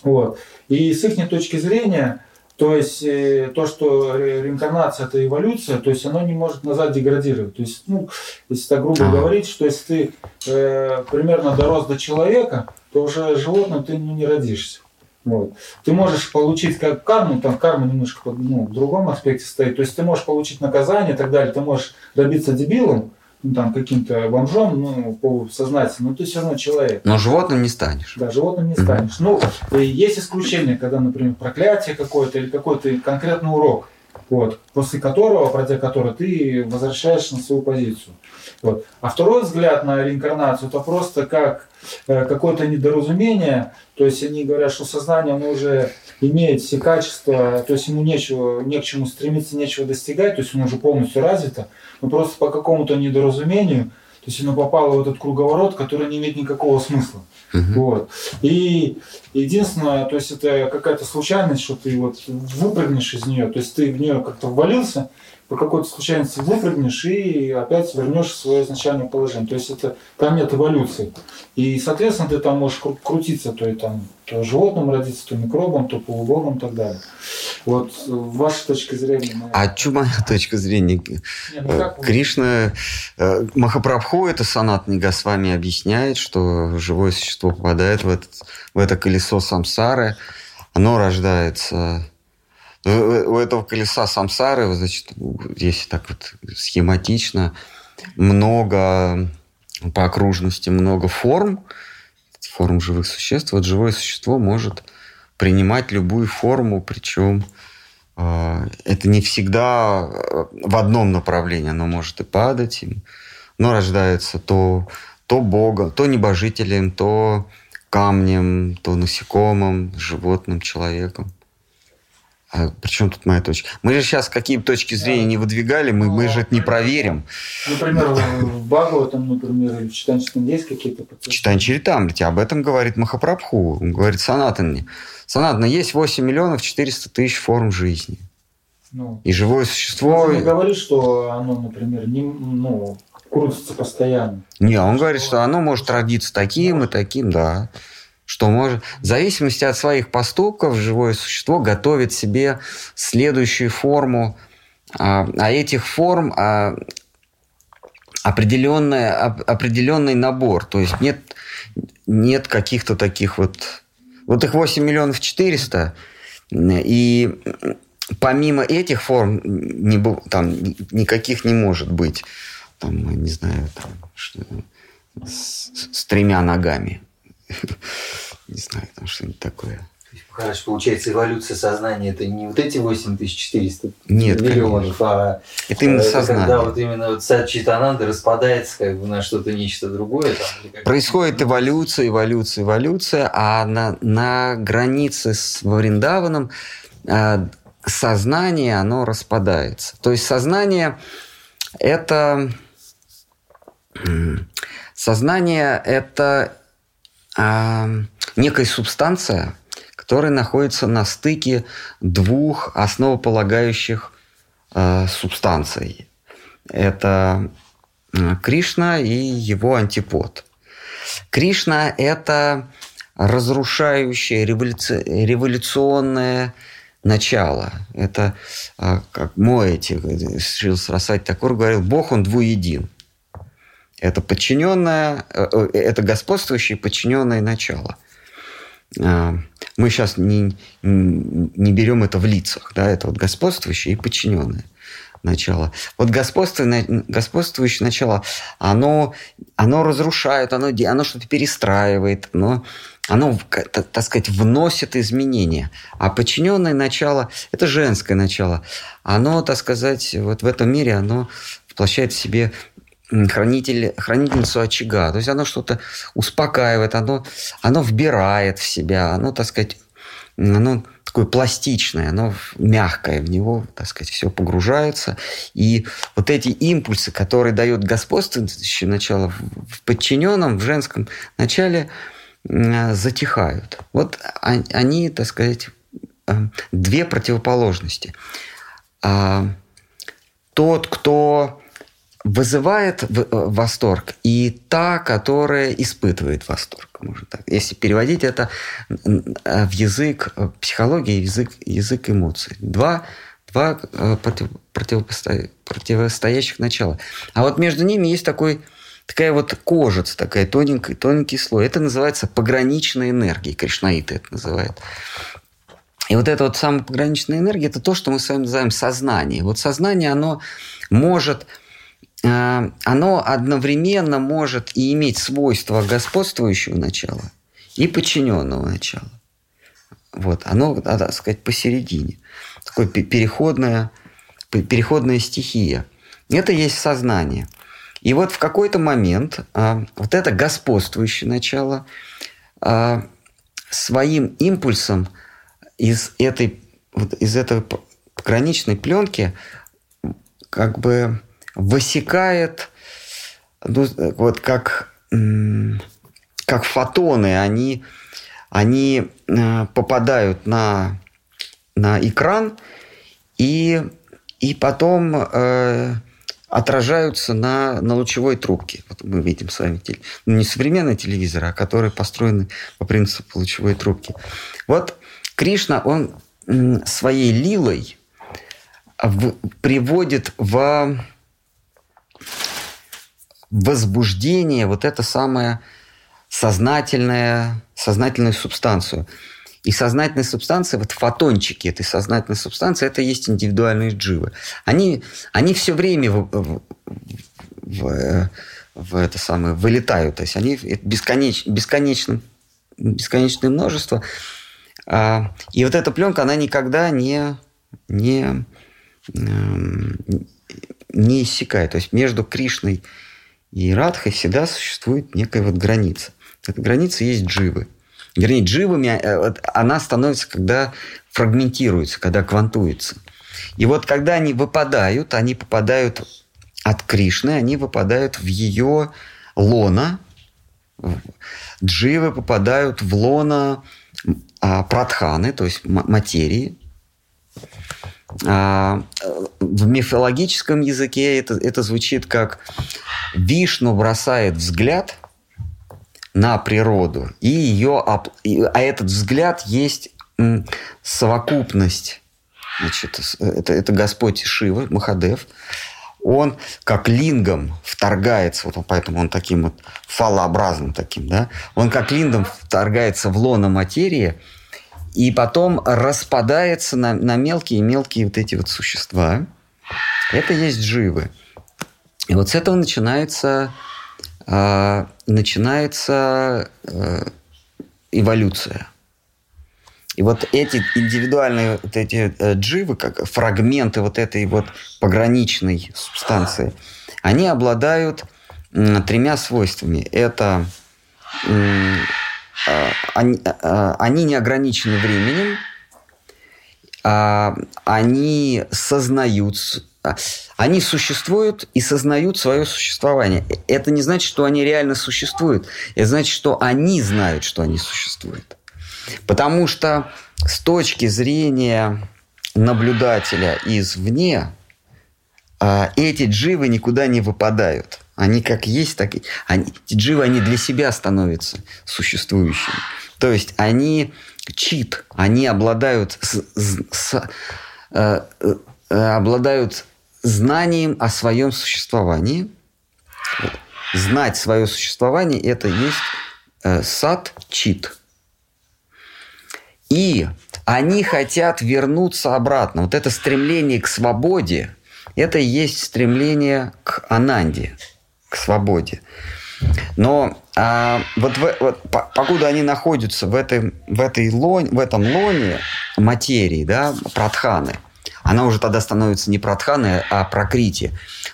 Вот. И с их точки зрения, то есть э, то, что ре- реинкарнация это эволюция, то есть оно не может назад деградировать. То есть, ну, если так грубо говорить, что если ты э, примерно дорос до человека, то уже животным ты ну, не родишься. Вот. Ты можешь получить как карму, там карма немножко ну, в другом аспекте стоит. То есть ты можешь получить наказание и так далее, ты можешь добиться дебилом, ну, там, каким-то бомжом, ну, по сознательно, но ты все равно человек. Но животным не станешь. Да, животным не станешь. Ну, э, есть исключения, когда, например, проклятие какое-то или какой-то конкретный урок, вот, после которого, пройдя который, ты возвращаешься на свою позицию. Вот. А второй взгляд на реинкарнацию, это просто как э, какое-то недоразумение, то есть они говорят, что сознание оно уже имеет все качества, то есть ему нечего, не к чему стремиться, нечего достигать, то есть оно уже полностью развито, но просто по какому-то недоразумению, то есть оно попало в этот круговорот, который не имеет никакого смысла. Мгм. Вот. И единственное, то есть это какая-то случайность, что ты вот выпрыгнешь из нее, то есть ты в нее как-то ввалился, по какой-то случайности выпрыгнешь и опять вернешь в свое изначальное положение. То есть это там нет эволюции. И, соответственно, ты там можешь кру- крутиться, то и там то животным родиться, то микробом, то полубогом и так далее. Вот ваша точка зрения. на А что моя [laughs] точка зрения? Не, ну Кришна, э, Махапрабху, это Санат Нигасвами объясняет, что живое существо попадает в, этот, в это колесо самсары, оно рождается... У у этого колеса самсары, значит, если так вот схематично, много по окружности, много форм, форм живых существ. Вот живое существо может принимать любую форму, причем а, это не всегда э, в одном направлении, оно может и падать, но рождается то, то богом, то небожителем, то камнем, то насекомым, животным, человеком. А причем тут моя точка? Мы же сейчас какие бы точки зрения не выдвигали, мы, мы же это не проверим. Например, в Бхагаватам, например, или в Читанческом есть какие-то пациенты? Читань Чаритамрити, об этом говорит Махапрабху, он говорит Санатане. Санатана, есть 8 миллионов 400 тысяч форм жизни. Ну, И живое Он существо... же не говорит, что оно, например, не, ну, крутится постоянно. Не, он говорит, что оно может родиться таким и таким, да. Что может... В зависимости от своих поступков живое существо готовит себе следующую форму. А, а этих форм а, определенная, оп- определенный набор. То есть нет, нет каких-то таких вот... Вот их 8 миллионов 400. И помимо этих форм не, там, никаких не может быть. Там, не знаю, там, с, с тремя ногами. Не знаю, там что-нибудь такое. Короче, получается, эволюция сознания это не вот эти 8400 Нет, миллионов, а Это именно э, сознание. когда вот именно вот сад Читананда распадается как бы на что-то нечто другое. Там, Происходит эволюция, эволюция, эволюция, а на, на границе с Вриндаваном а, сознание, оно распадается. То есть сознание это... Сознание это некая субстанция, которая находится на стыке двух основополагающих а, субстанций. Это Кришна и его антипод. Кришна – это разрушающее революци- революционное начало. Это, а, как Моэти, Шрил Сарасвати Такур говорил, Бог, он двуедин. Это подчиненное, э, э, это господствующее подчиненное начало. А, Мы сейчас не, не берем это в лицах, да, это вот господствующее и подчиненное. начало. Вот господствующее начало, оно, оно разрушает, оно, оно что-то перестраивает, оно, оно, так сказать, вносит изменения. А подчиненное начало – это женское начало. Оно, так сказать, вот в этом мире оно воплощает в себе хранитель, хранительницу очага. То есть оно что-то успокаивает, оно, оно вбирает в себя, оно, так сказать, оно такое пластичное, оно мягкое, в него, так сказать, все погружается. И вот эти импульсы, которые дает господствующее начало в подчиненном, в женском начале, затихают. Вот они, так сказать, э, две противоположности. А тот, кто вызывает э, восторг, и та, которая испытывает восторг, можно так. Если переводить это э, в язык э, психологии, язык, язык эмоций. Два, два против, противостоя, противостоящих начала. А вот между ними есть такой такая вот кожица, такая тоненький, тоненький слой. Это называется пограничная энергия. Кришнаиты это называют. И вот эта вот самая пограничная энергия – это то, что мы с вами называем сознание. Вот сознание, оно может оно одновременно может и иметь свойства господствующего начала и подчиненного начала. Вот, оно, так сказать, посередине. Такое переходная, переходная стихия. Это есть сознание. И вот в какой-то момент а, вот это господствующее начало а, своим импульсом из этой, из этой пограничной пленки как бы высекает, ну, вот как, как фотоны, они, они э, попадают на, на экран и, и потом э, отражаются на, на лучевой трубке. Вот мы видим с вами ну, не современный телевизор, а который построен по принципу лучевой трубки. Вот Кришна, он своей лилой в, приводит в возбуждение, вот это самое сознательное, сознательную субстанцию. И сознательная субстанция, вот фотончики этой сознательной субстанции, это есть индивидуальные дживы. Они, они все время в, в, в, в это самое вылетают. То есть они бесконеч, бесконечно, бесконечное множество. А, и вот эта пленка, она никогда не, не, эм, не иссякает. То есть между Кришной и Радхой всегда существует некая вот граница. Эта граница есть дживы. Вернее, дживами э, она становится, когда фрагментируется, когда квантуется. И вот когда они выпадают, они попадают от Кришны, они выпадают в ее лона. Дживы попадают в лона а, пратханы, то есть материи. А, в мифологическом языке это, это звучит как Вишну бросает взгляд на природу, и ее, а этот взгляд есть совокупность. Значит, это, это Господь Шива, Махадев. Он как лингом вторгается, вот поэтому он таким вот фалообразным таким, да, он как лингом вторгается в лоно материи, и потом распадается на, на мелкие-мелкие вот эти вот существа. Это есть живы. И вот с этого начинается, э, начинается э, эволюция. И вот эти индивидуальные вот эти э, дживы, как фрагменты вот этой вот пограничной субстанции, они обладают э, тремя свойствами. Это они, э, они не ограничены временем, они сознают, они существуют и сознают свое существование. Это не значит, что они реально существуют. Это значит, что они знают, что они существуют. Потому что с точки зрения наблюдателя извне, а, эти дживы никуда не выпадают. Они как есть, так и... Они, дживы, они для себя становятся существующими. То есть они чит, они обладают, с, с, э, э, обладают знанием о своем существовании. Вот. Знать свое существование – это есть э, сад чит. И они хотят вернуться обратно. Вот это стремление к свободе, Это и есть стремление к ананде, к свободе. Но а, вот, в, вот по- покуда они находятся в, этой, в, этой лоне, в этом лоне материи, да, пратханы, она уже тогда становится не пратханой, а прокрити.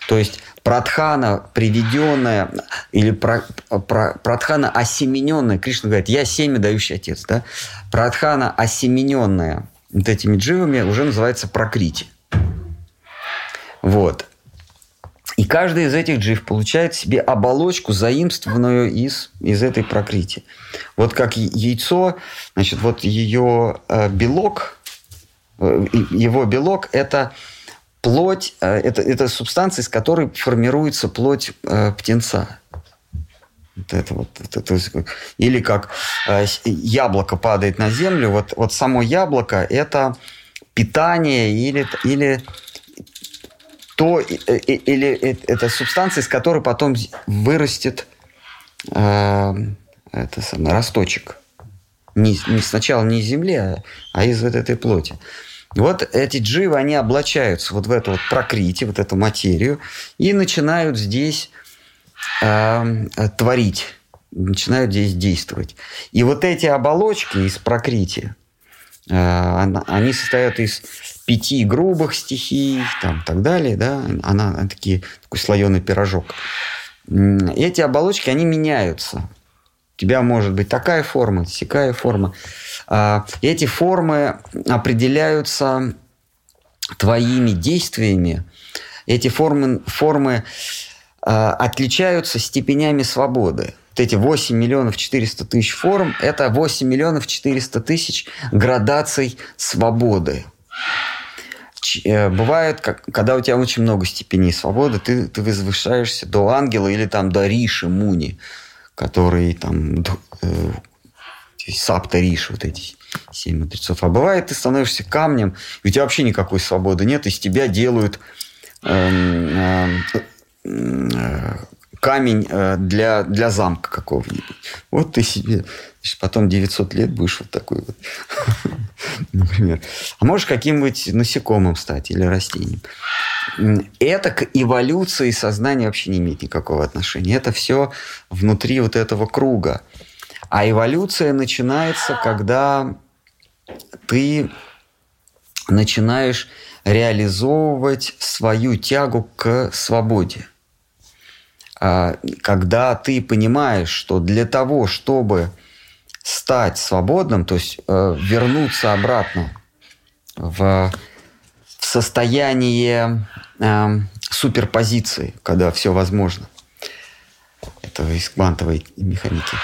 То есть пратхана, приведенная, или про, про, пратхана осемененная, Кришна говорит, я семя дающий отец, да? Пратхана осемененная вот этими дживами уже называется прокрити. Вот. И каждый из этих джив получает себе оболочку, заимствованную из, из этой прокрити. Вот как яйцо, значит, вот ее э, белок, э, его белок – это плоть, э, это, это субстанция, из которой формируется плоть птенца. Вот это вот, это, то есть, или как яблоко падает на землю, вот, вот само яблоко – это питание или, или то или это субстанция, из которой потом вырастет э, это самое, росточек. Не, не сначала не из земли, а, а из вот этой плоти. Вот эти дживы, они облачаются вот в эту вот прокрити, вот эту материю, и начинают здесь э, творить, начинают здесь действовать. И вот эти оболочки из прокрити, э, они состоят из пяти грубых стихий, там, так далее, да, она, она такие, такой слоеный пирожок. Эти оболочки, они меняются. У тебя может быть такая форма, такая форма. А, эти формы определяются твоими действиями. Эти формы, формы а, отличаются степенями свободы. Вот эти 8 миллионов 400 тысяч форм – это 8 миллионов 400 тысяч градаций свободы. Э, бывает, как, когда у тебя очень много степеней свободы, ты, ты возвышаешься до ангела или там до Риши, Муни, который там э, сапта Риши, вот эти семь мудрецов. А бывает, ты становишься камнем, и у тебя вообще никакой свободы нет, из тебя делают э, э, э, камень э, для, для замка какого-нибудь. Вот ты себе потом 900 лет будешь вот такой вот, [laughs] например. А можешь каким-нибудь насекомым стать или растением. Это к эволюции сознания вообще не имеет никакого отношения. Это все внутри вот этого круга. А эволюция начинается, когда ты начинаешь реализовывать свою тягу к свободе. А, когда ты понимаешь, что для того, чтобы стать свободным, то есть э, вернуться обратно в, в состояние э, суперпозиции, когда все возможно, это из квантовой механики,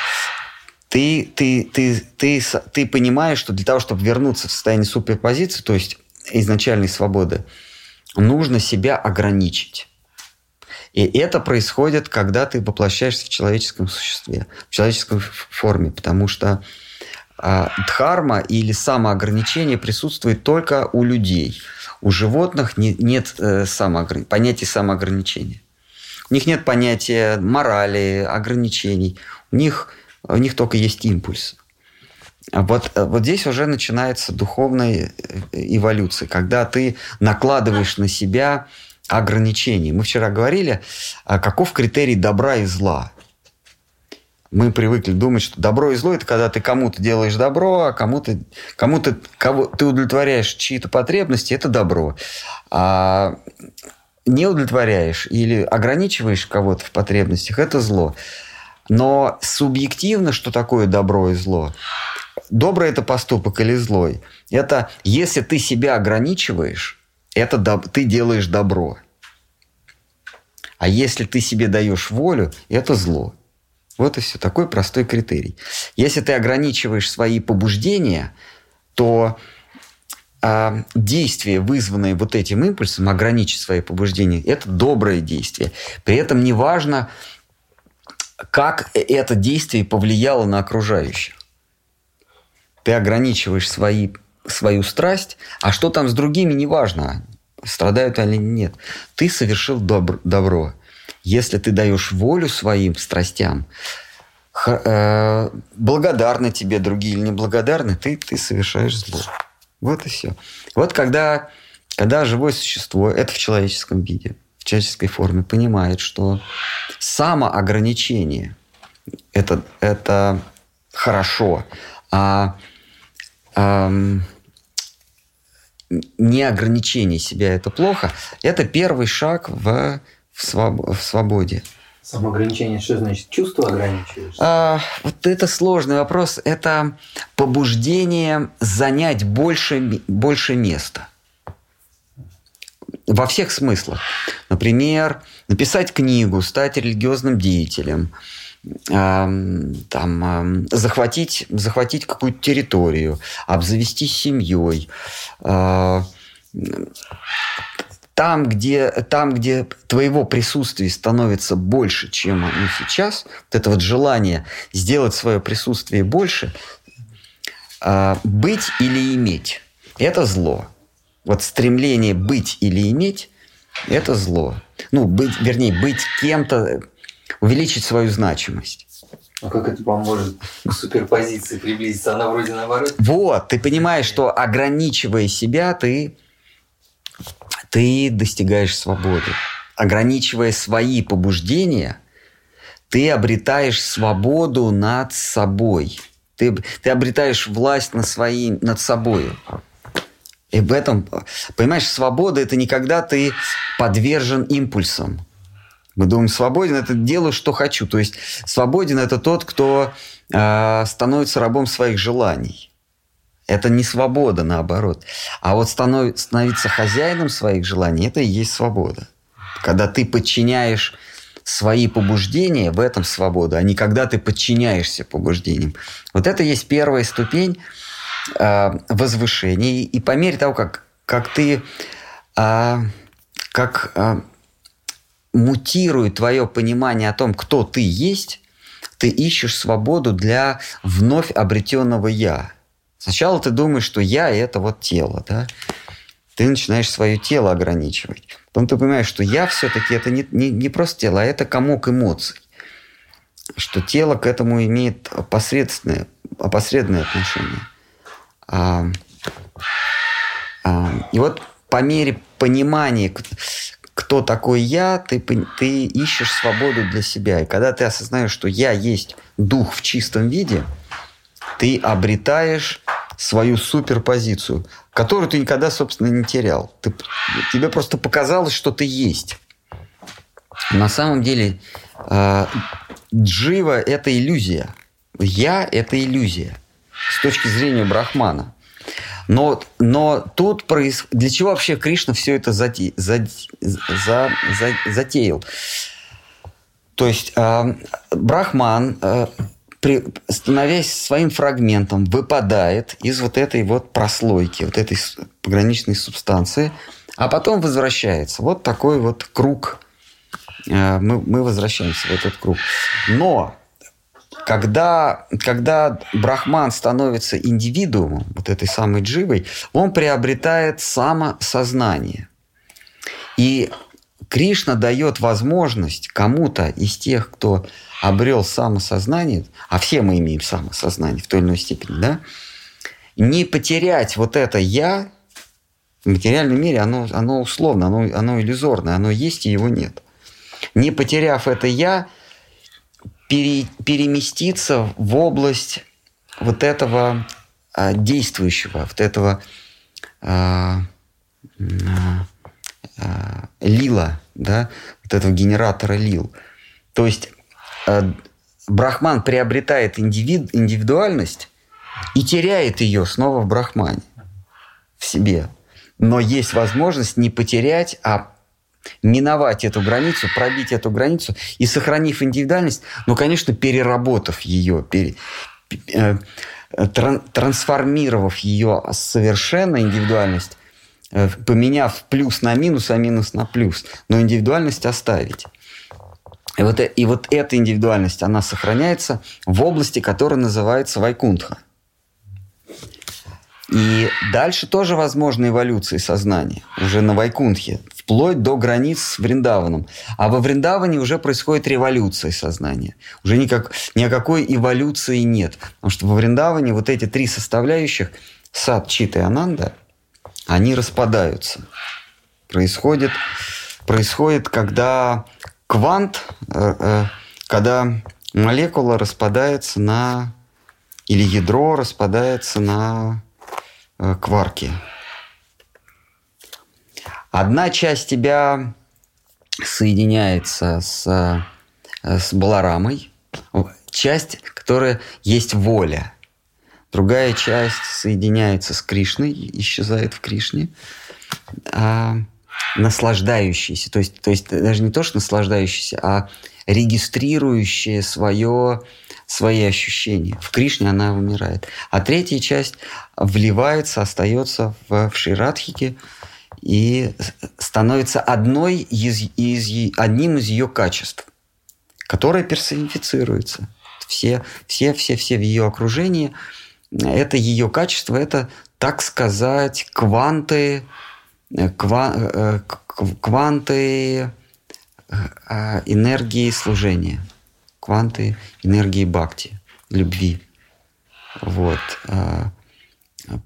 ты, ты, ты, ты, ты понимаешь, что для того, чтобы вернуться в состояние суперпозиции, то есть изначальной свободы, нужно себя ограничить. И это происходит, когда ты воплощаешься в человеческом существе, в человеческой форме, потому что э, дхарма или самоограничение присутствует только у людей. У животных не, нет э, самоограни... понятия самоограничения. У них нет понятия морали, ограничений. У них, у них только есть импульс. А вот, вот здесь уже начинается духовная э, эволюция, когда ты накладываешь на себя ограничений. Мы вчера говорили, а каков критерий добра и зла. Мы привыкли думать, что добро и зло – это когда ты кому-то делаешь добро, а кому-то, кому-то кого, ты удовлетворяешь чьи-то потребности – это добро. А не удовлетворяешь или ограничиваешь кого-то в потребностях – это зло. Но субъективно, что такое добро и зло? Добрый – это поступок или злой? Это если ты себя ограничиваешь, это доб- ты делаешь добро. А если ты себе даешь волю, это зло. Вот и все. Такой простой критерий. Если ты ограничиваешь свои побуждения, то э, действие, вызванное вот этим импульсом, ограничить свои побуждения, это доброе действие. При этом не важно, как это действие повлияло на окружающих. Ты ограничиваешь свои свою страсть, а что там с другими, неважно, страдают они или нет. Ты совершил добр, добро. Если ты даешь волю своим страстям, х, э, благодарны тебе другие или неблагодарны, ты, ты совершаешь зло. Вот и все. Вот когда когда живое существо, это в человеческом виде, в человеческой форме, понимает, что самоограничение это, это хорошо, а эм, не ограничение себя это плохо, это первый шаг в, в, своб, в свободе. Самоограничение, что значит? Чувство ограничиваешь? А, вот это сложный вопрос. Это побуждение занять больше, больше места. Во всех смыслах. Например, написать книгу, стать религиозным деятелем, там, захватить, захватить какую-то территорию, обзавестись семьей, а, там, где, там, где твоего присутствия становится больше, чем оно сейчас, вот это вот желание сделать свое присутствие больше, а, быть или иметь – это зло. Вот стремление быть или иметь – это зло. Ну, быть, вернее, быть кем-то, увеличить свою значимость. А как это поможет к суперпозиции приблизиться? Она вроде наоборот. Вот, ты понимаешь, что ограничивая себя, ты ты достигаешь свободы. Ограничивая свои побуждения, ты обретаешь свободу над собой. Ты, ты обретаешь власть над, свои, над собой. И в этом, понимаешь, свобода – это не когда ты подвержен импульсам. Мы думаем, свободен – это делаю, что хочу. То есть свободен – это тот, кто э, становится рабом своих желаний. Это не свобода, наоборот. А вот станов, становиться хозяином своих желаний – это и есть свобода. Когда ты подчиняешь свои побуждения, в этом свобода, а не когда ты подчиняешься побуждениям. Вот это есть первая ступень э, возвышения. И по мере того, как, как ты, э, как э, мутирует твое понимание о том, кто ты есть, ты ищешь свободу для вновь обретенного «я». Сначала ты думаешь, что я – это вот тело, да? Ты начинаешь свое тело ограничивать. Потом ты понимаешь, что я все-таки это не, не, не просто тело, а это комок эмоций. Что тело к этому имеет опосредственное, опосредственное отношение. А, а, и вот по мере понимания, кто такой я, ты, ты ищешь свободу для себя. И когда ты осознаешь, что я есть дух в чистом виде, ты обретаешь свою суперпозицию, которую ты никогда, собственно, не терял. Ты, тебе просто показалось, что ты есть. На самом деле э, джива – это иллюзия. Я – это иллюзия с точки зрения Брахмана. Но, но тут проис... для чего вообще Кришна все это зате... за... За... За... затеял? То есть э, Брахман э, при, становясь своим фрагментом, выпадает из вот этой вот прослойки, вот этой пограничной субстанции, а потом возвращается. Вот такой вот круг. Э, мы, мы возвращаемся в этот круг. Но когда, когда брахман становится индивидуумом, вот этой самой дживой, он приобретает самосознание. И Кришна дает возможность кому-то из тех, кто обрел самосознание, а все мы имеем самосознание в той или иной степени, да, не потерять вот это «я», в материальном мире оно, оно условно, оно, оно иллюзорное, оно есть и его нет. Не потеряв это «я», пере, переместиться в область вот этого а, действующего, вот этого а, а, а, лила, да, вот этого генератора лил. То есть Э, Брахман приобретает индивид, индивидуальность и теряет ее снова в Брахмане, в себе. Но есть возможность не потерять, а миновать эту границу, пробить эту границу и сохранив индивидуальность, но, конечно, переработав ее, пере, э, тран, трансформировав ее совершенно индивидуальность, э, поменяв плюс на минус, а минус на плюс, но индивидуальность оставить. И вот, э, и вот эта индивидуальность, она сохраняется в области, которая называется Вайкунтха. И дальше тоже возможны эволюции сознания, уже на Вайкунтхе, вплоть до границ с Вриндаваном. А во Вриндаване уже происходит революция сознания. Уже никак, ни о какой эволюции нет. Потому что во Вриндаване вот эти три составляющих, сад, чита и ананда, они распадаются. Происходит, происходит когда квант, э, э, когда молекула распадается на, или ядро распадается на э, кварки. Одна часть тебя соединяется с, с баларамой, часть, которая есть воля. Другая часть соединяется с Кришной, исчезает в Кришне. А, наслаждающаяся, то есть, то есть даже не то, что наслаждающаяся, а регистрирующая свое, свои ощущения. В Кришне она умирает. А третья часть вливается, остается в, в Ширадхике и становится одной из, из, одним из ее качеств, которое персонифицируется. Все, все, все, все в ее окружении – это ее качество, это, так сказать, кванты, э, ква, э, кванты э, энергии служения, кванты энергии бхакти, любви. Вот.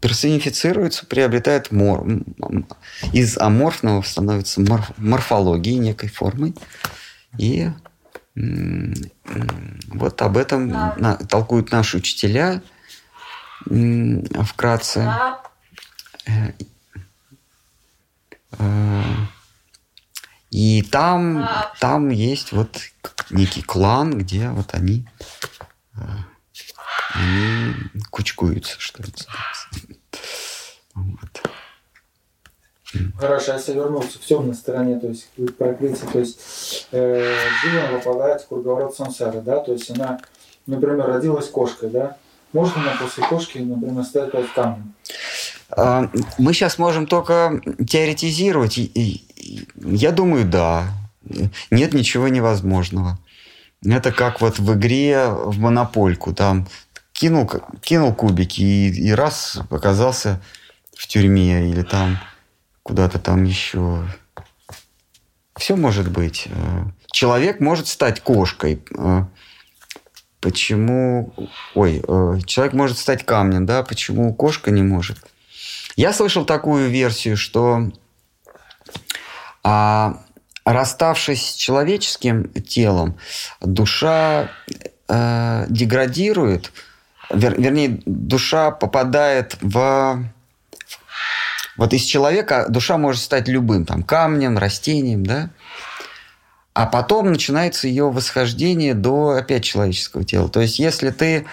Персонифицируется, приобретает мор... из аморфного становится морф... морфологией некой формой. И вот об этом толкуют наши учителя – вкратце. Э, и там, там есть вот некий клан, где вот они, э, они кучкуются, что ли. Вот. Хорошо, если вернуться в темной стороне, то есть к прокрытию, то есть э, Джива попадает в круговорот сансары, да, то есть она, например, родилась кошкой, да, можно на после кошки, например, ставить в камень? А, мы сейчас можем только теоретизировать. Я думаю, да. Нет ничего невозможного. Это как вот в игре в монопольку. Там кинул, кинул кубики и, и раз оказался в тюрьме или там куда-то там еще. Все может быть. Человек может стать кошкой. Почему... Ой, э, человек может стать камнем, да? Почему кошка не может? Я слышал такую версию, что а, расставшись с человеческим телом, душа э, деградирует, вер, вернее, душа попадает в... Вот из человека душа может стать любым, там, камнем, растением, да? а потом начинается ее восхождение до опять человеческого тела. То есть, если ты,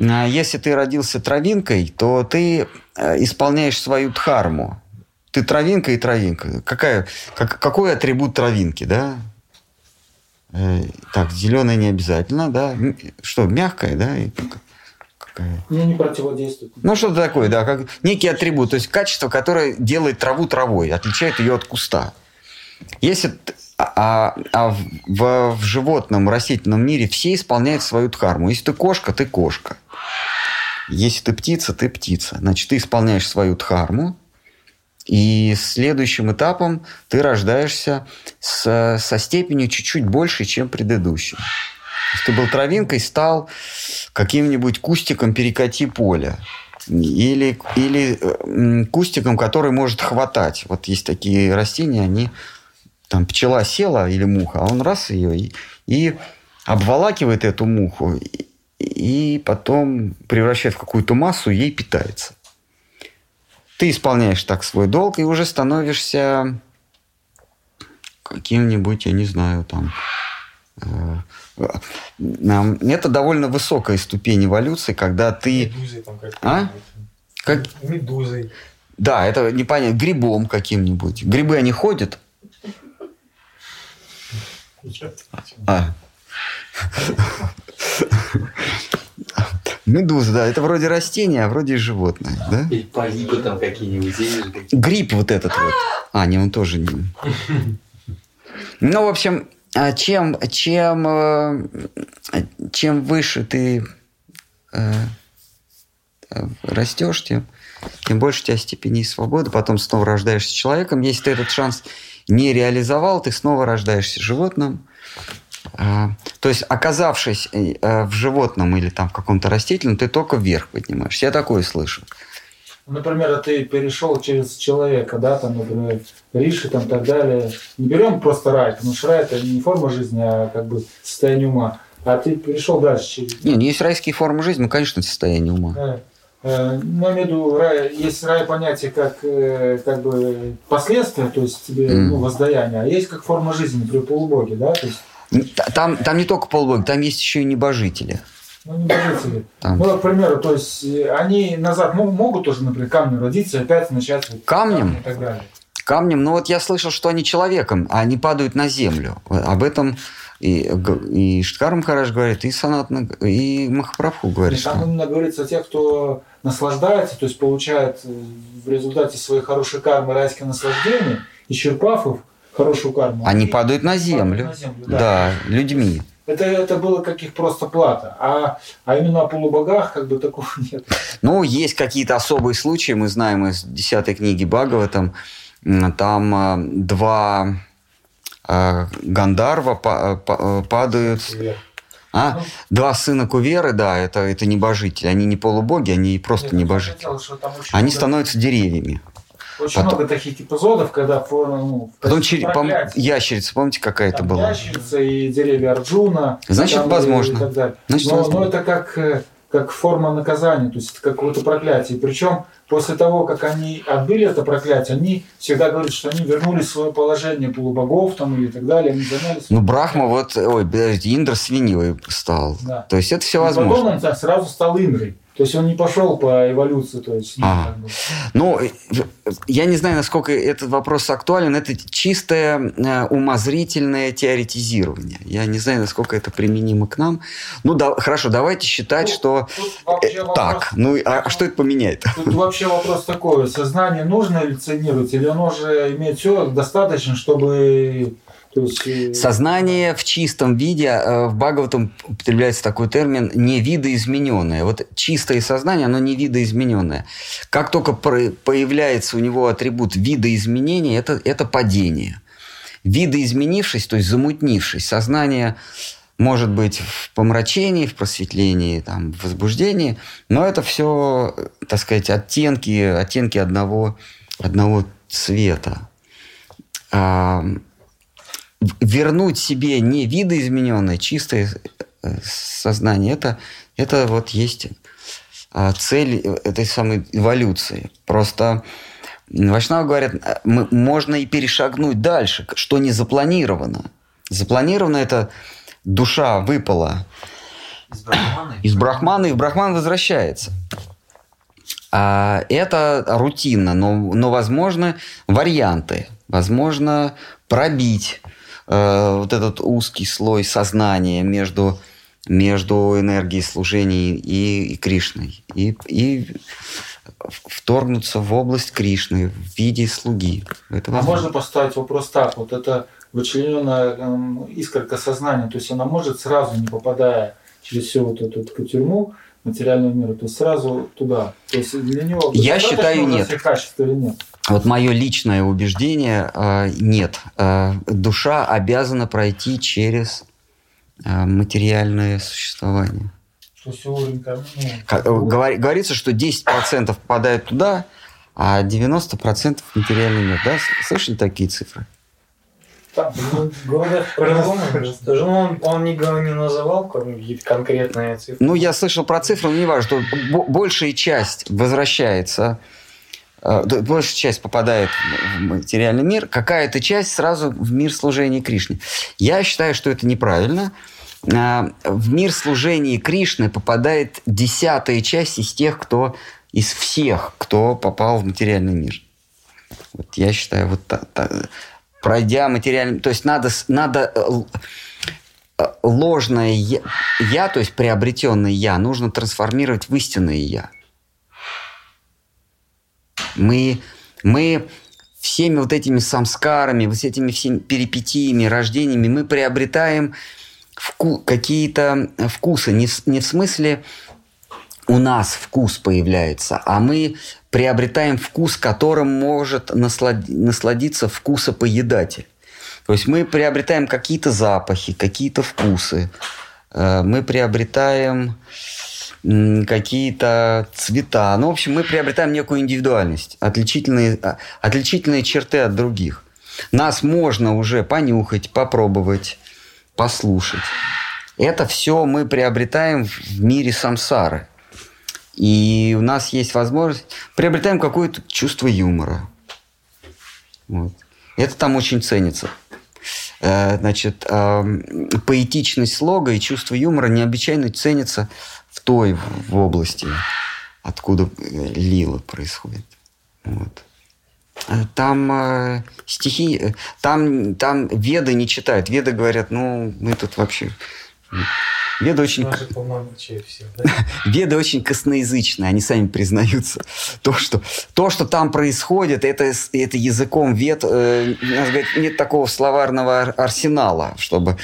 а, если ты родился травинкой, то ты э, исполняешь свою дхарму. Ты травинка и травинка. Какая, как, какой атрибут травинки, да? Э, так, зеленая не обязательно, да? Что, мягкая, да? Какая? Ну, не противодействует. Ну, что-то такое, да, как некий атрибут, то есть качество, которое делает траву травой, отличает ее от куста. Если а, а в, в животном, растительном мире все исполняют свою дхарму. Если ты кошка, ты кошка. Если ты птица, ты птица. Значит, ты исполняешь свою дхарму, и следующим этапом ты рождаешься с, со степенью чуть-чуть больше, чем предыдущий. Если ты был травинкой, стал каким-нибудь кустиком перекати поля. Или, или кустиком, который может хватать. Вот есть такие растения, они там пчела села или муха, а он раз ее и, и обволакивает эту муху и, и потом превращает в какую-то массу, ей питается. Ты исполняешь так свой долг и уже становишься каким-нибудь, я не знаю, там... Э, это довольно высокая ступень эволюции, когда ты... Медузой там как А? Как... Медузой. Да, это непонятно. Грибом каким-нибудь. Грибы, они ходят, а. Медуза, да, это вроде растение, а вроде животное, да? Или полипы там какие-нибудь. Гриб вот этот вот. А, не, он тоже не. [laughs] Ну, в общем, чем, чем, э, чем выше ты э, растешь, тем, тем больше у тебя степеней свободы, потом снова рождаешься человеком. Если ты этот шанс не реализовал, ты снова рождаешься животным. А, то есть, оказавшись э, в животном или там в каком-то растительном, ты только вверх поднимаешься. Я такое слышу. Например, ты перешел через человека, да, там, например, Риши, там, так далее. Не берем просто рай, потому что рай это не форма жизни, а как бы состояние ума. А ты перешел дальше через... Не, ну есть райские формы жизни, ну, конечно, это состояние ума. Э, э, Ну, я имею в виду, рай, есть рай понятие как, э, как бы последствия, то есть тебе Мгм. ну, воздаяние, а есть как форма жизни при полубоге, да, то есть, Там, там не только полубоги, там есть еще и небожители. Ну, не божители. Там. Ну, к примеру, то есть э, они назад мо- могут тоже, например, камнем родиться и опять начать вот Камнем? и так далее. Камнем, ну вот я слышал, что они человеком, а они падают на землю. Об этом и, и Шткар Махарадж говорит, и Санат, и Махапрабху говорит, И там именно говорится о тех, кто наслаждается, то есть получает э, в результате своей хорошей кармы райское наслаждение, исчерпав их хорошую карму. Они падают на землю. на землю, Да, да. людьми. Это, это было как их просто плата. А, а именно о полубогах как бы такого [laughs] нет. Ну, есть какие-то особые случаи, мы знаем из десятой книги Бхагаватам, м, там а, два а, Гандарва па- па- падают... А? Два сына Куверы, да, это, это небожители. Они не полубоги, они просто Нет, небожители. хотел, там Они становятся деревьями. Очень потом- много таких эпизодов, когда ну, Потом чер- пом- ящерица, помните, какая-то Там была? ящерица и деревья Арджуна. Значит, там и- возможно. и. Значит, но, возможно. но это как, э, как форма наказания, то есть это какое-то проклятие. Причем после того, как они отбили это проклятие, они всегда говорят, что они вернулись в свое положение полубогов там или так далее, они занялись. Ну, Брахма, вот, ой, подождите, Индра свиньей стал. Да. То есть это все И возможно. Потом он сразу стал Индрой. То есть он не пошел по эволюции, то есть, как бы. Ну, э, я не знаю, насколько этот вопрос актуален. Это чистое э, умозрительное теоретизирование. Я не знаю, насколько это применимо к нам. Ну, да, хорошо, давайте считать, Ну, что э, вопрос- так. Ну, а что это поменяет? Тут вообще вопрос такой, сознание нужно эволюционировать, или оно же имеет все достаточно, чтобы... Есть, Сознание в чистом виде, э, в Бхагаватам употребляется такой термин не видоизмененное. Вот чистое сознание, оно не видоизмененное. Как только появляется у него атрибут видоизменения, это, это падение. Видоизменившись, то есть замутнившись, сознание может быть в помрачении, в просветлении, там, в возбуждении, но это все, так сказать, оттенки, оттенки одного, одного цвета. Вернуть себе не видоизмененное, чистое э, сознание, это, это вот есть а, цель этой самой эволюции. Просто Вайшнавы говорят, э, мы- можно и перешагнуть дальше, что не запланировано. Запланировано это душа выпала Из Брахмана? из Брахмана, и в Брахман возвращается. А это рутинно, но, но возможны варианты. Возможно пробить э, вот этот узкий слой сознания между, между энергией служения и, и Кришной. И, и вторгнуться в область Кришны в виде слуги. Это А можно поставить вопрос так, вот это вычлененная эм, искорка сознания, то есть она может сразу, не попадая через всю вот эту, эту тюрьму материального мира, то есть сразу туда. То есть для него Я считаю, нет. всех качеств или нет? Вот мое личное убеждение э, нет. Э, душа обязана пройти через э, материальное существование. Ну, говори- говорится, что 10% попадают туда, а 90% в материальный мир. Да? Слышали такие цифры? Там, Ну, по-другому. Даже он, он не, го- не называл какие-то конкретные цифры. Ну, я слышал про цифры, но не важно, что бо- большая часть возвращается, э, большая часть попадает в материальный мир, какая-то часть сразу в мир служения Кришне. Я считаю, что это неправильно. А, В мир служения Кришны попадает десятая часть из тех, кто из всех, кто попал в материальный мир. Вот я считаю, вот та- та- пройдя материальный... То есть надо, надо э, э, ложное я, я, то есть приобретенное я, нужно трансформировать в истинное я. Мы, мы всеми вот этими самскарами, вот этими всеми перипетиями, рождениями, мы приобретаем вку- какие-то вкусы. Не не в смысле у нас вкус появляется, а мы приобретаем вкус, которым может наслад- насладиться вкусопоедатель. То есть мы приобретаем какие-то запахи, какие-то вкусы. Э, Мы приобретаем какие-то цвета. Ну, в общем, мы приобретаем некую индивидуальность, отличительные, а, отличительные черты от других. Нас можно уже понюхать, попробовать, послушать. Это все мы приобретаем в мире самсары. И у нас есть возможность, приобретаем какое-то чувство юмора. Вот. Это там очень ценится. Э, Значит, поэтичность слога и чувство юмора необычайно ценится в той в области, откуда э, лила происходит. Вот. Э, Там э, стихи, там, там веды не читают. Веды говорят, ну, мы тут вообще... Веды очень, Наши все, да? [laughs] веды очень косноязычные, они сами признаются. То, что, то, что там происходит, это, это языком вед, э, у нас, говорит, нет такого словарного ар- арсенала, чтобы,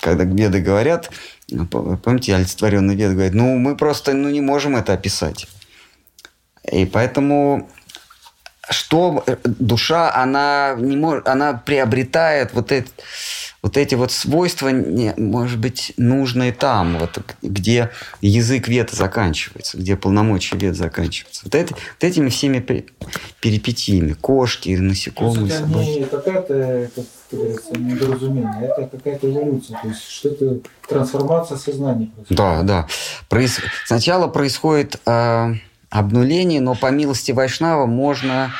когда веды говорят, ну, по- помните, олицетворенный вед говорит, ну, мы просто ну, не можем это описать. И поэтому что э, душа, она, не может, она приобретает вот, эти вот эти вот свойства, не- может быть, нужные там, вот, где язык вета заканчивается, где полномочия вет заканчиваются. Вот, это, вот этими всеми пе- перипетиями, кошки, То есть насекомые, это собаки. не какая-то, как говорится, недоразумение, это какая-то эволюция, то есть что-то трансформация сознания. происходит. Да, да. Проис- Сначала происходит э, обнуление, но по милости Вайшнава можно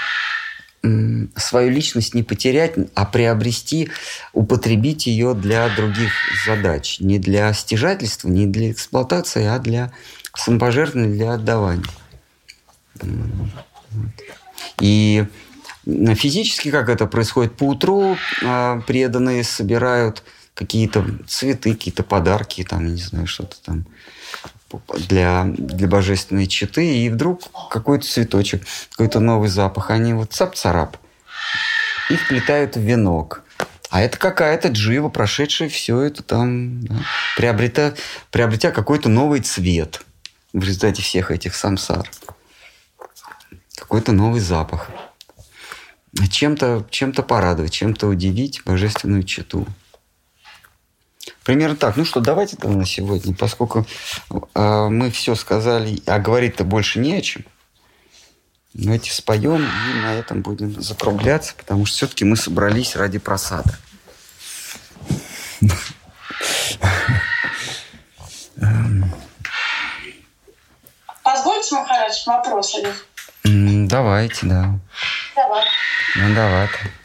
свою личность не потерять, а приобрести, употребить ее для других задач. Не для стяжательства, не для эксплуатации, а для самопожертвования, для отдавания. И физически как это происходит? По утру э, преданные собирают какие-то цветы, какие-то подарки, там, не знаю, что-то там для, для божественной читы, и вдруг какой-то цветочек, какой-то новый запах, они вот цап-царап, и вплетают в венок. А это какая-то джива, прошедшая все это там, да, приобретя, приобретя какой-то новый цвет в результате всех этих самсар. Какой-то новый запах. Чем-то чем порадовать, чем-то удивить божественную читу. Примерно так. Ну что, давайте тогда на сегодня, поскольку э, мы все сказали, а говорить-то больше не о чем. Давайте споем и на этом будем закругляться, потому что все-таки мы собрались ради просада. Позвольте, Махарадж, вопрос один. Давайте, да. Давай. Надовато. Э,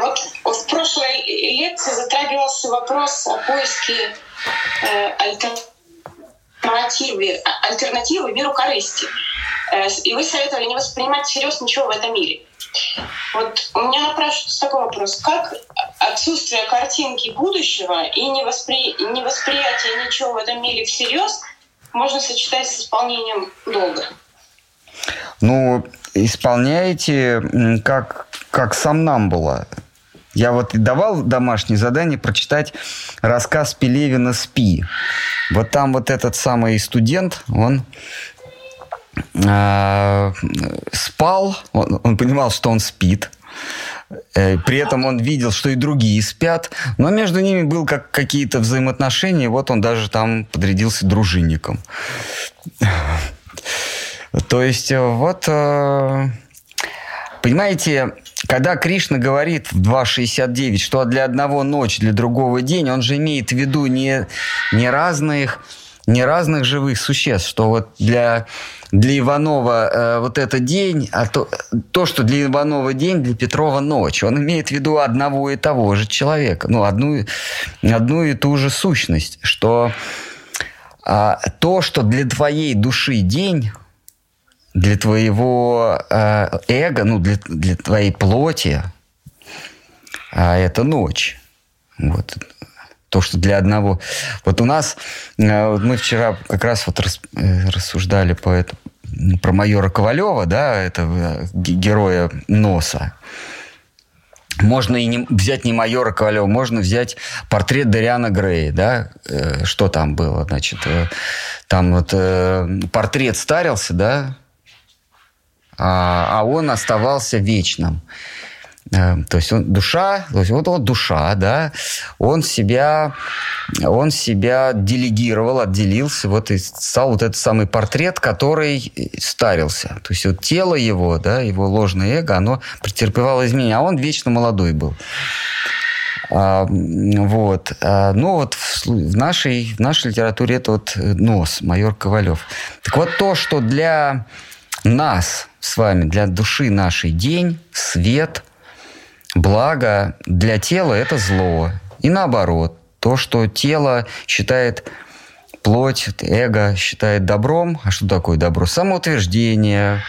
Вот в прошлой лекции затрагивался вопрос о поиске э, альтернативы, а- альтернативы миру корысти. Э, И вы советовали не воспринимать всерьез ничего в этом мире. Вот у меня напрашивается такой вопрос. Как отсутствие картинки будущего и невоспри... невосприятие ничего в этом мире всерьез можно сочетать с исполнением долга? Ну, исполняете как, как сам нам было. Я вот давал домашнее задание прочитать рассказ Пелевина «Спи». Вот там вот этот самый студент, он а, спал, он, он понимал, что он спит. Э, При этом он видел, что и другие спят, но между ними был как какие-то взаимоотношения, вот он даже там подрядился дружинником. То есть э, вот, э, понимаете, когда Кришна говорит в 2.69, что для одного ночь, для другого день, он же имеет в виду не, не разных не разных живых существ, что вот для, для Иванова э, вот это день, а то, то, что для Иванова день, для Петрова ночь. Он имеет в виду одного и того же человека, ну, одну, одну и ту же сущность, что а, то, что для твоей души день, для твоего э, эго, ну, для, для твоей плоти, а это ночь. Вот. То, что для одного... Вот у нас... э, мы вчера как раз вот рас- э, рассуждали по это, про майора Ковалева, да, этого э, ге- героя носа. Можно и не, взять не майора Ковалева, можно взять портрет Дариана Грея, да, Э, что там было, значит, э, там вот э, портрет старился, да, а, а он оставался вечным. Э, то есть он душа, то есть вот, вот душа, да, он себя, он себя делегировал, отделился, вот и стал вот этот самый портрет, который старился. То есть вот тело его, да, его ложное эго, оно претерпевало изменения, а он вечно молодой был. А, вот. А, ну вот в, в, нашей, в нашей литературе это вот нос, майор Ковалев. Так вот то, что для нас с вами, для души нашей день, свет, благо, для тела это зло. И наоборот, то, что тело считает плоть, эго считает добром. А что такое добро? Самоутверждение,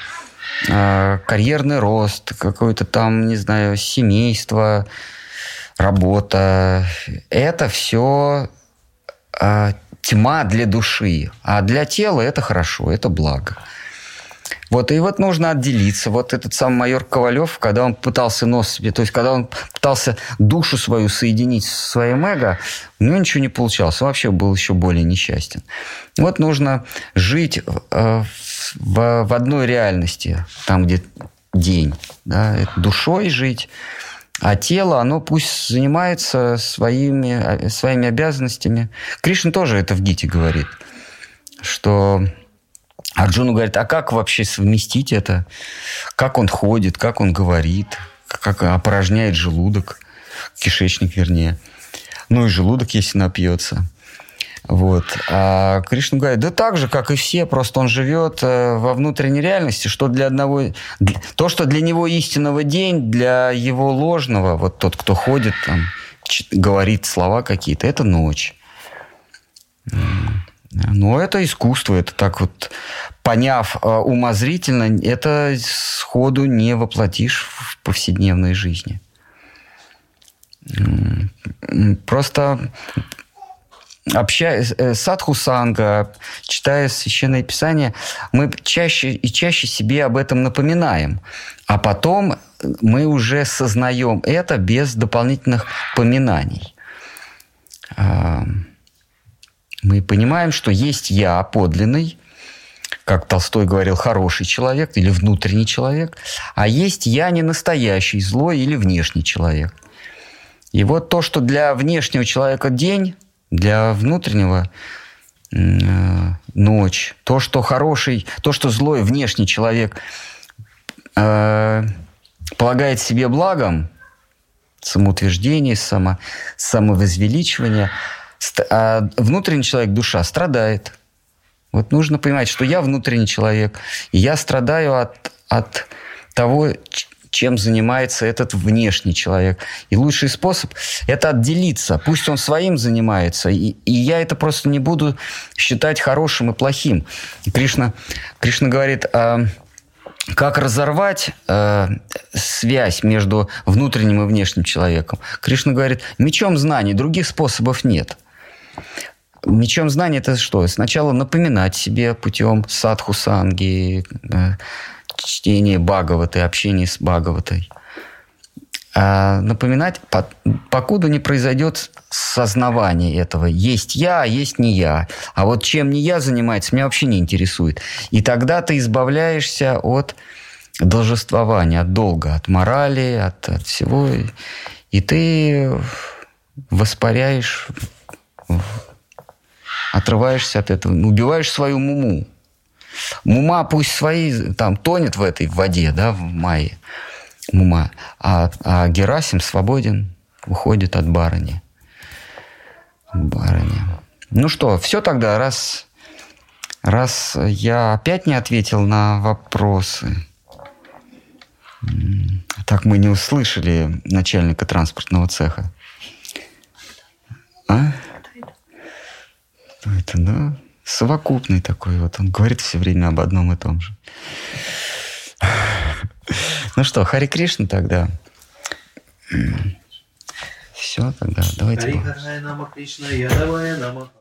а, карьерный рост, какое-то там, не знаю, семейство, работа. Это все э, тьма для души, а для тела это хорошо, это благо. Вот, и вот нужно отделиться. Вот этот сам майор Ковалев, когда он пытался нос себе, то есть когда он пытался душу свою соединить со своим эго, у него ничего не получалось. Он вообще был еще более несчастен. Вот нужно жить э, в, в одной реальности, там, где день, да, душой жить, а тело, оно пусть занимается своими, своими обязанностями. Кришна тоже это в Гите говорит, что Арджуну говорит, а как вообще совместить это? Как он ходит, как он говорит, как опорожняет желудок, кишечник вернее. Ну и желудок, если напьется. Вот. А Кришна говорит, да так же, как и все, просто он живет э, во внутренней реальности, что для одного... То, что для него истинного день, для его ложного, вот тот, кто ходит, там, говорит слова какие-то, это ночь. Но это искусство, это так вот, поняв э, умозрительно, это сходу не воплотишь в повседневной жизни. Просто общаясь э, садху санга, читая священное писание, мы чаще и чаще себе об этом напоминаем, а потом мы уже сознаем это без дополнительных поминаний. Мы понимаем, что есть я подлинный, как Толстой говорил, хороший человек или внутренний человек, а есть я не настоящий, злой или внешний человек. И вот то, что для внешнего человека день, для внутреннего э, ночь, то, что хороший, то, что злой внешний человек э, полагает себе благом, самоутверждение, само, самовозвеличивание, а внутренний человек, душа, страдает. Вот нужно понимать, что я внутренний человек, и я страдаю от, от того, чем занимается этот внешний человек. И лучший способ – это отделиться. Пусть он своим занимается, и, и я это просто не буду считать хорошим и плохим. И Кришна, Кришна говорит, а, как разорвать а, связь между внутренним и внешним человеком. Кришна говорит, мечом знаний, других способов нет. Мечом знаний – это что? Сначала напоминать себе путем садху санги, э, чтение Бхагаваты, общение с Бхагаватой. А напоминать, покуда не произойдет сознавание этого. Есть я, а есть не я. А вот чем не я занимается, меня вообще не интересует. И тогда ты избавляешься от должествования, от долга, от морали, от, от всего. И ты воспаряешь, отрываешься от этого, убиваешь свою муму. Мума пусть свои там тонет в этой воде, да, в мае. Мума. А, а Герасим свободен, уходит от барыни. Барыни. Ну что, все тогда, раз, раз я опять не ответил на вопросы. Так мы не услышали начальника транспортного цеха. А? Это, да совокупный такой вот. Он говорит все время об одном и том же. [sighs] Ну что, Хари Кришна тогда. Все, тогда давайте.